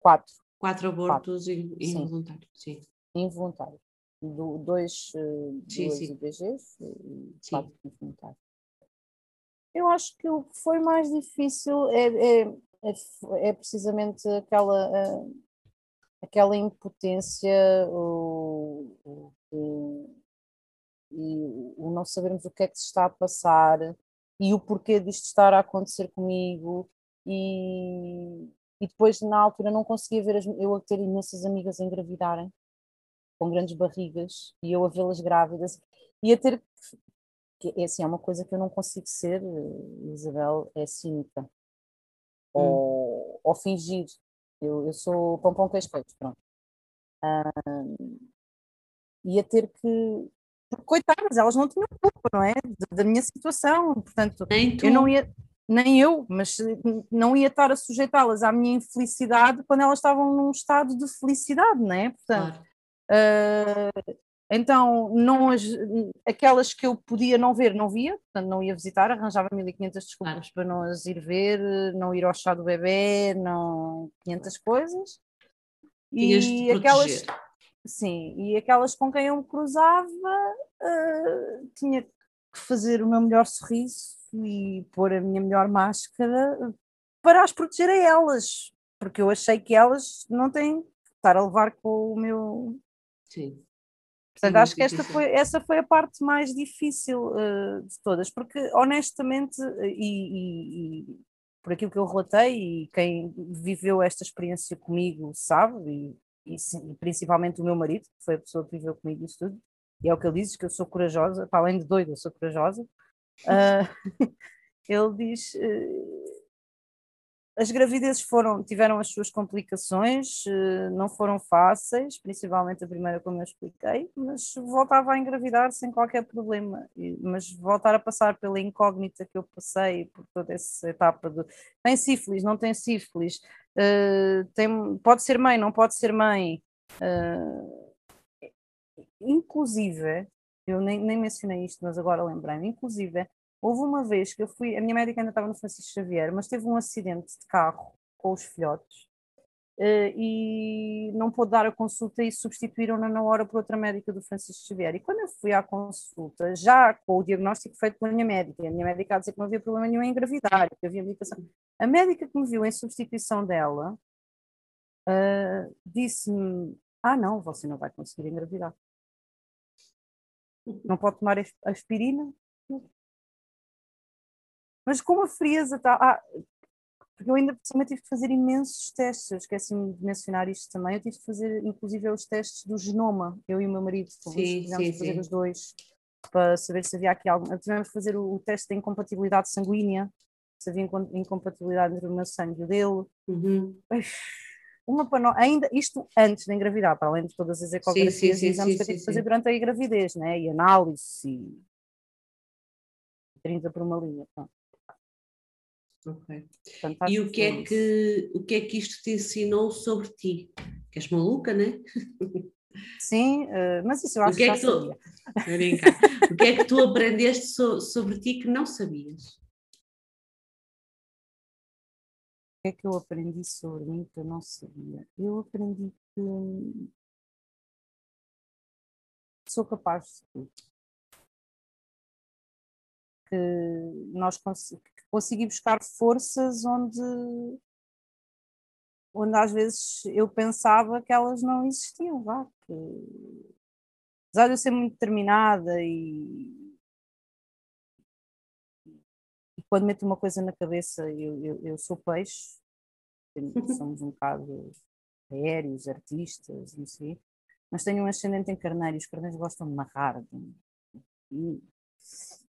Quatro. Quatro abortos quatro. involuntários, sim. Involuntários. Do, dois, sim, sim. IBGs e sim. quatro. Eu acho que o que foi mais difícil é, é, é, é precisamente aquela. Uh, aquela impotência o, o, e o não sabermos o que é que se está a passar e o porquê disto estar a acontecer comigo e, e depois na altura não conseguia ver as, eu a ter imensas amigas engravidarem com grandes barrigas e eu a vê-las grávidas e a ter que é assim, é uma coisa que eu não consigo ser, Isabel, é cínica hum. ou, ou fingir eu, eu sou pompom queijo peixe, pronto. Uh, ia ter que. Coitadas, elas não tinham culpa, não é? Da minha situação, portanto, nem tu. eu não ia. Nem eu, mas não ia estar a sujeitá-las à minha infelicidade quando elas estavam num estado de felicidade, não é? Portanto, claro. Uh, então, não as, aquelas que eu podia não ver, não via, portanto não ia visitar, arranjava 1500 desculpas claro. para não as ir ver, não ir ao chá do bebê, não 500 coisas. E aquelas, sim, e aquelas com quem eu me cruzava, uh, tinha que fazer o meu melhor sorriso e pôr a minha melhor máscara para as proteger a elas, porque eu achei que elas não têm que estar a levar com o meu Sim Portanto, acho que esta foi, essa foi a parte mais difícil uh, de todas, porque honestamente, e, e, e, por aquilo que eu relatei, e quem viveu esta experiência comigo sabe, e, e, principalmente o meu marido, que foi a pessoa que viveu comigo isso tudo, e é o que ele diz, que eu sou corajosa, para além de doida, eu sou corajosa. Uh, ele diz: uh, as gravidezes foram, tiveram as suas complicações, uh, não foram fáceis, principalmente a primeira, como eu expliquei, mas voltava a engravidar sem qualquer problema. Mas voltar a passar pela incógnita que eu passei, por toda essa etapa de tem sífilis, não tem sífilis, uh, tem, pode ser mãe, não pode ser mãe. inclusive, eu nem, nem mencionei isto, mas agora lembrei-me, inclusive Houve uma vez que eu fui, a minha médica ainda estava no Francisco Xavier, mas teve um acidente de carro com os filhotes uh, e não pôde dar a consulta e substituíram-na na hora por outra médica do Francisco Xavier. E quando eu fui à consulta, já com o diagnóstico feito pela minha médica, a minha médica a dizer que não havia problema nenhum em engravidar, que havia medicação. A médica que me viu em substituição dela uh, disse-me: Ah, não, você não vai conseguir engravidar. Não pode tomar aspirina? Mas como a frieza está. Ah, porque eu ainda também tive que fazer imensos testes, eu esqueci-me de mencionar isto também. Eu tive que fazer, inclusive, os testes do genoma, eu e o meu marido, sim, tivemos sim, fazer sim. os dois para saber se havia aqui algo. Tivemos que fazer o, o teste da incompatibilidade sanguínea, se havia incompatibilidade entre o meu sangue e o dele. Uhum. Uma para ainda isto antes de engravidar, para além de todas as ecografias e exames que eu tive que fazer durante a gravidez, né? e análise, e 30 por uma linha. Pronto. Ok. E o que, é que, o que é que isto te ensinou sobre ti? Que és maluca, né? Sim, uh, mas isso eu acho o que, que, é que tu... o que é que tu aprendeste so, sobre ti que não sabias? O que é que eu aprendi sobre mim que eu não sabia? Eu aprendi que sou capaz de tudo. Que nós consegui buscar forças onde, onde às vezes eu pensava que elas não existiam, vá, que, apesar de eu ser muito determinada e, e quando meto uma coisa na cabeça eu, eu, eu sou peixe, somos um bocado aéreos, artistas, não sei, mas tenho um ascendente em carneiro e os carneiros gostam de marrar. De,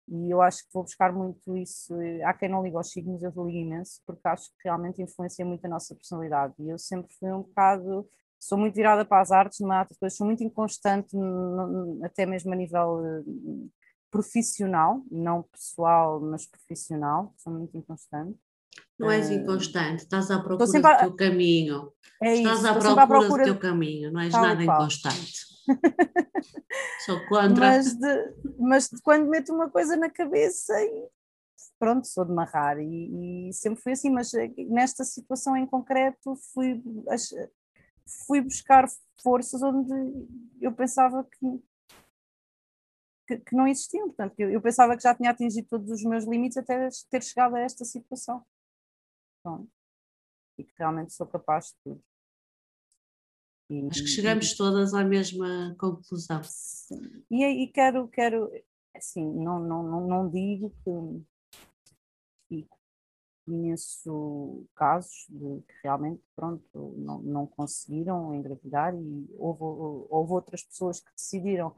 e eu acho que vou buscar muito isso. Há quem não liga aos signos, eu ligo imenso, porque acho que realmente influencia muito a nossa personalidade. E eu sempre fui um bocado. Sou muito virada para as artes, numa coisas, sou muito inconstante, até mesmo a nível eh, profissional, não pessoal, mas profissional, sou muito inconstante. Não és eh, inconstante, estás à procura do teu caminho. É estás isso, à, procura à, procura do teu caminho, não és nada inconstante. Sou contra. Mas, de, mas de quando meto uma coisa na cabeça e pronto, sou de marrar e, e, sempre fui assim, mas eh, nesta situação em concreto fui, fui buscar forças onde eu pensava que, que, que não existiam, portanto, eu, eu, pensava que já tinha atingido todos os meus limites até ter chegado a esta situação. E que realmente sou capaz de tudo. E, Acho que chegamos e, todas à mesma conclusão. Sim. E aí quero, quero assim, não, não, não, não digo que conheço casos de que realmente pronto, não, não conseguiram engravidar e houve, houve outras pessoas que decidiram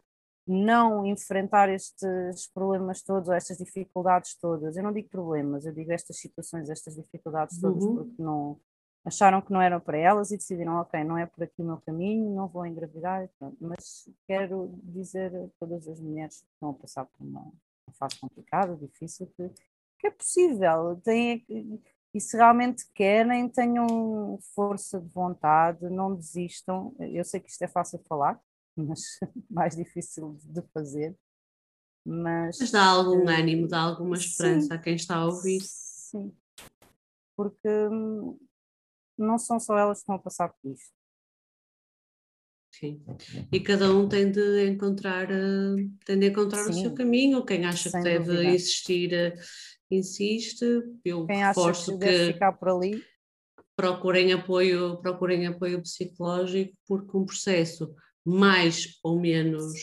não enfrentar estes problemas todos, estas dificuldades todas. Eu não digo problemas, eu digo estas situações, estas dificuldades todas, uhum. porque não, acharam que não eram para elas e decidiram, ok, não é por aqui o meu caminho, não vou engravidar, mas quero dizer a todas as mulheres que estão a passar por uma, uma fase complicada, difícil, que, que é possível, tem, e se realmente querem, tenham força de vontade, não desistam, eu sei que isto é fácil de falar, mas mais difícil de fazer, mas... Mas dá algum ânimo, dá alguma esperança sim, a quem está a ouvir. Sim, porque hum, não são só elas que estão a passar por isto. Sim. E cada um tem de encontrar, eh, tem de encontrar o seu caminho. Quem acha que deve dúvida. existir, eh, insiste. Eu Quem reforço acha que, que ficar por ali. Procurem apoio, procurem apoio psicológico, porque um processo mais ou menos,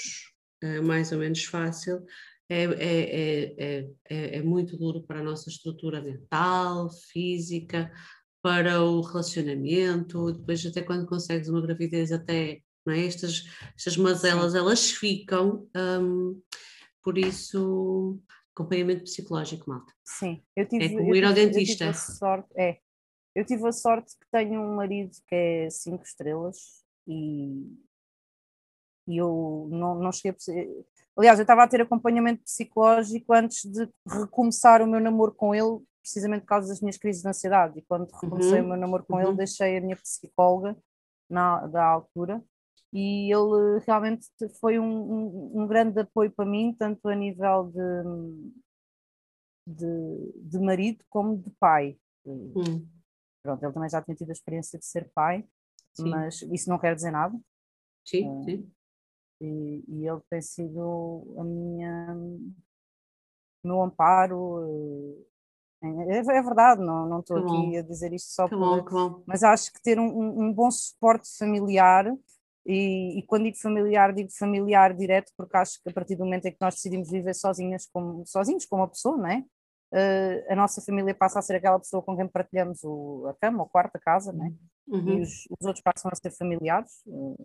eh, mais ou menos fácil é, é, é, é, é muito duro para a nossa estrutura mental, física, para o relacionamento, depois até quando consegues uma gravidez até, não é? Estas, estas mazelas, elas ficam, um, por isso, acompanhamento psicológico, malta. Sim, eu tive... É como ir ao dentista. sorte, é, eu tive a sorte que tenho um marido que é cinco estrelas e, e eu não, não cheguei a. Aliás, eu estava a ter acompanhamento psicológico antes de recomeçar o meu namoro com ele, precisamente por causa das minhas crises de ansiedade. E quando recomecei uhum. o meu namoro com uhum. ele, deixei a minha psicóloga na, da altura e ele realmente foi um, um, um, grande apoio para mim, tanto a nível de, de, de marido como de pai. Hum. Pronto, ele também já tinha tido a experiência de ser pai, sim. mas isso não quer dizer nada. Sim, uh, sim. E, e, ele tem sido a minha o meu amparo. É, é verdade, não, não estou aqui bom. a dizer isto só que por. Bom, mas acho que ter um, um bom suporte familiar e, e, quando digo familiar, digo familiar direto, porque acho que a partir do momento em que nós decidimos viver sozinhas como, sozinhos como uma pessoa, não é? Uh, a nossa família passa a ser aquela pessoa com quem partilhamos o, a cama, o quarto, a casa, não é? Uhum. E os, os, outros passam a ser familiares. Uh,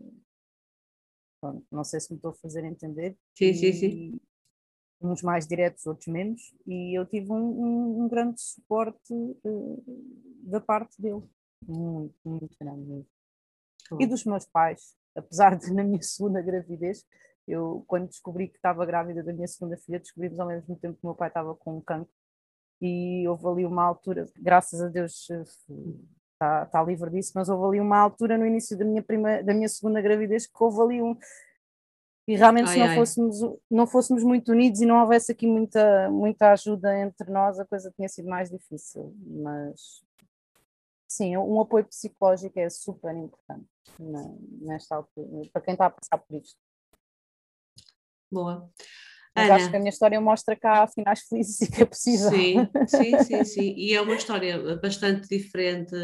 não sei se me estou a fazer entender. Sim, e, sim, sim. Uns mais diretos, outros menos. E eu tive um, um, um grande suporte uh, da parte dele. Muito, muito grande. E dos meus pais, apesar de na minha segunda gravidez, eu quando descobri que estava grávida da minha segunda filha, descobrimos ao mesmo tempo que o meu pai estava com um cancro e houve ali uma altura, graças a Deus está, está livre disso, mas houve ali uma altura no início da minha, prima, da minha segunda gravidez que houve ali um, e realmente ai, se não ai. fôssemos, não fôssemos muito unidos e não houvesse aqui muita, muita ajuda entre nós, a coisa tinha sido mais difícil. Mas sim, um apoio psicológico é super importante nesta altura, para quem está a passar por isto. Boa. Mas Ana. acho que a minha história mostra há finais felizes e que é possível. Sim, sim, sim, sim. E é uma história bastante diferente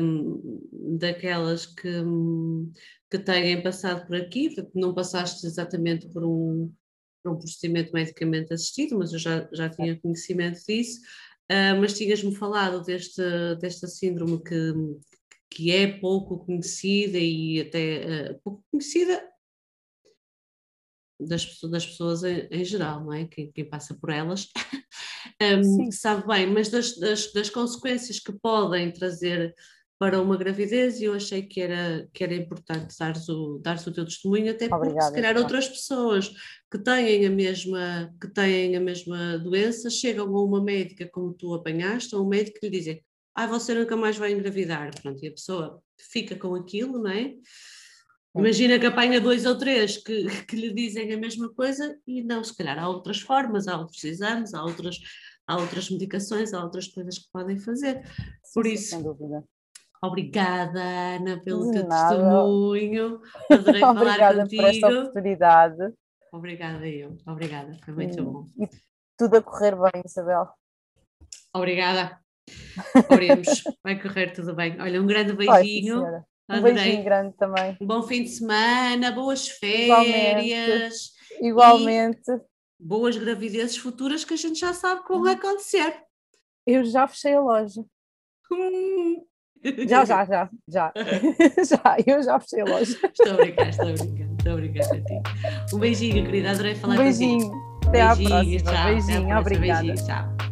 um, daquelas que, que têm passado por aqui, não passaste exatamente por um, por um procedimento medicamente assistido, mas eu já, já tinha conhecimento disso. Uh, mas tinhas-me falado deste, desta síndrome que, que é pouco conhecida e até uh, pouco conhecida das, das pessoas em, em geral, não é? Quem, quem passa por elas um, sabe bem, mas das, das, das, consequências que podem trazer para uma gravidez e eu achei que era, que era importante dares o, dares o teu testemunho, até porque Obrigada, se calhar então. outras pessoas que têm, a mesma, que têm a mesma doença chegam a uma médica como tu apanhaste, a um médico que lhe dizem ah, você nunca mais vai engravidar, pronto, e a pessoa fica com aquilo, não é? Imagina que apanha dois ou três que, que lhe dizem a mesma coisa e não, se calhar há outras formas, há outros exames, há outras, há outras medicações, há outras coisas que podem fazer. Por sim, isso, sem dúvida. Obrigada, Ana, pelo teu testemunho. Adorei falar contigo. por esta oportunidade. Obrigada eu, obrigada, foi muito bom. E tudo a correr bem, Isabel. Obrigada. Oremos, vai correr tudo bem. Olha, um grande beijinho. Vai, um Adorei. beijinho grande também. Um bom fim de semana, boas férias. Igualmente. Igualmente. Boas gravidezes futuras que a gente já sabe como vai acontecer. Eu já fechei a loja. Hum. Já, já, já, já. já, eu já fechei a loja. Estou a brincar, estou a brincar, estou a brincar ti. Um beijinho, querida, adorei falar um beijinho. contigo. Até beijinho, à próxima. Tchau, beijinho, obrigada. Beijinho, tchau.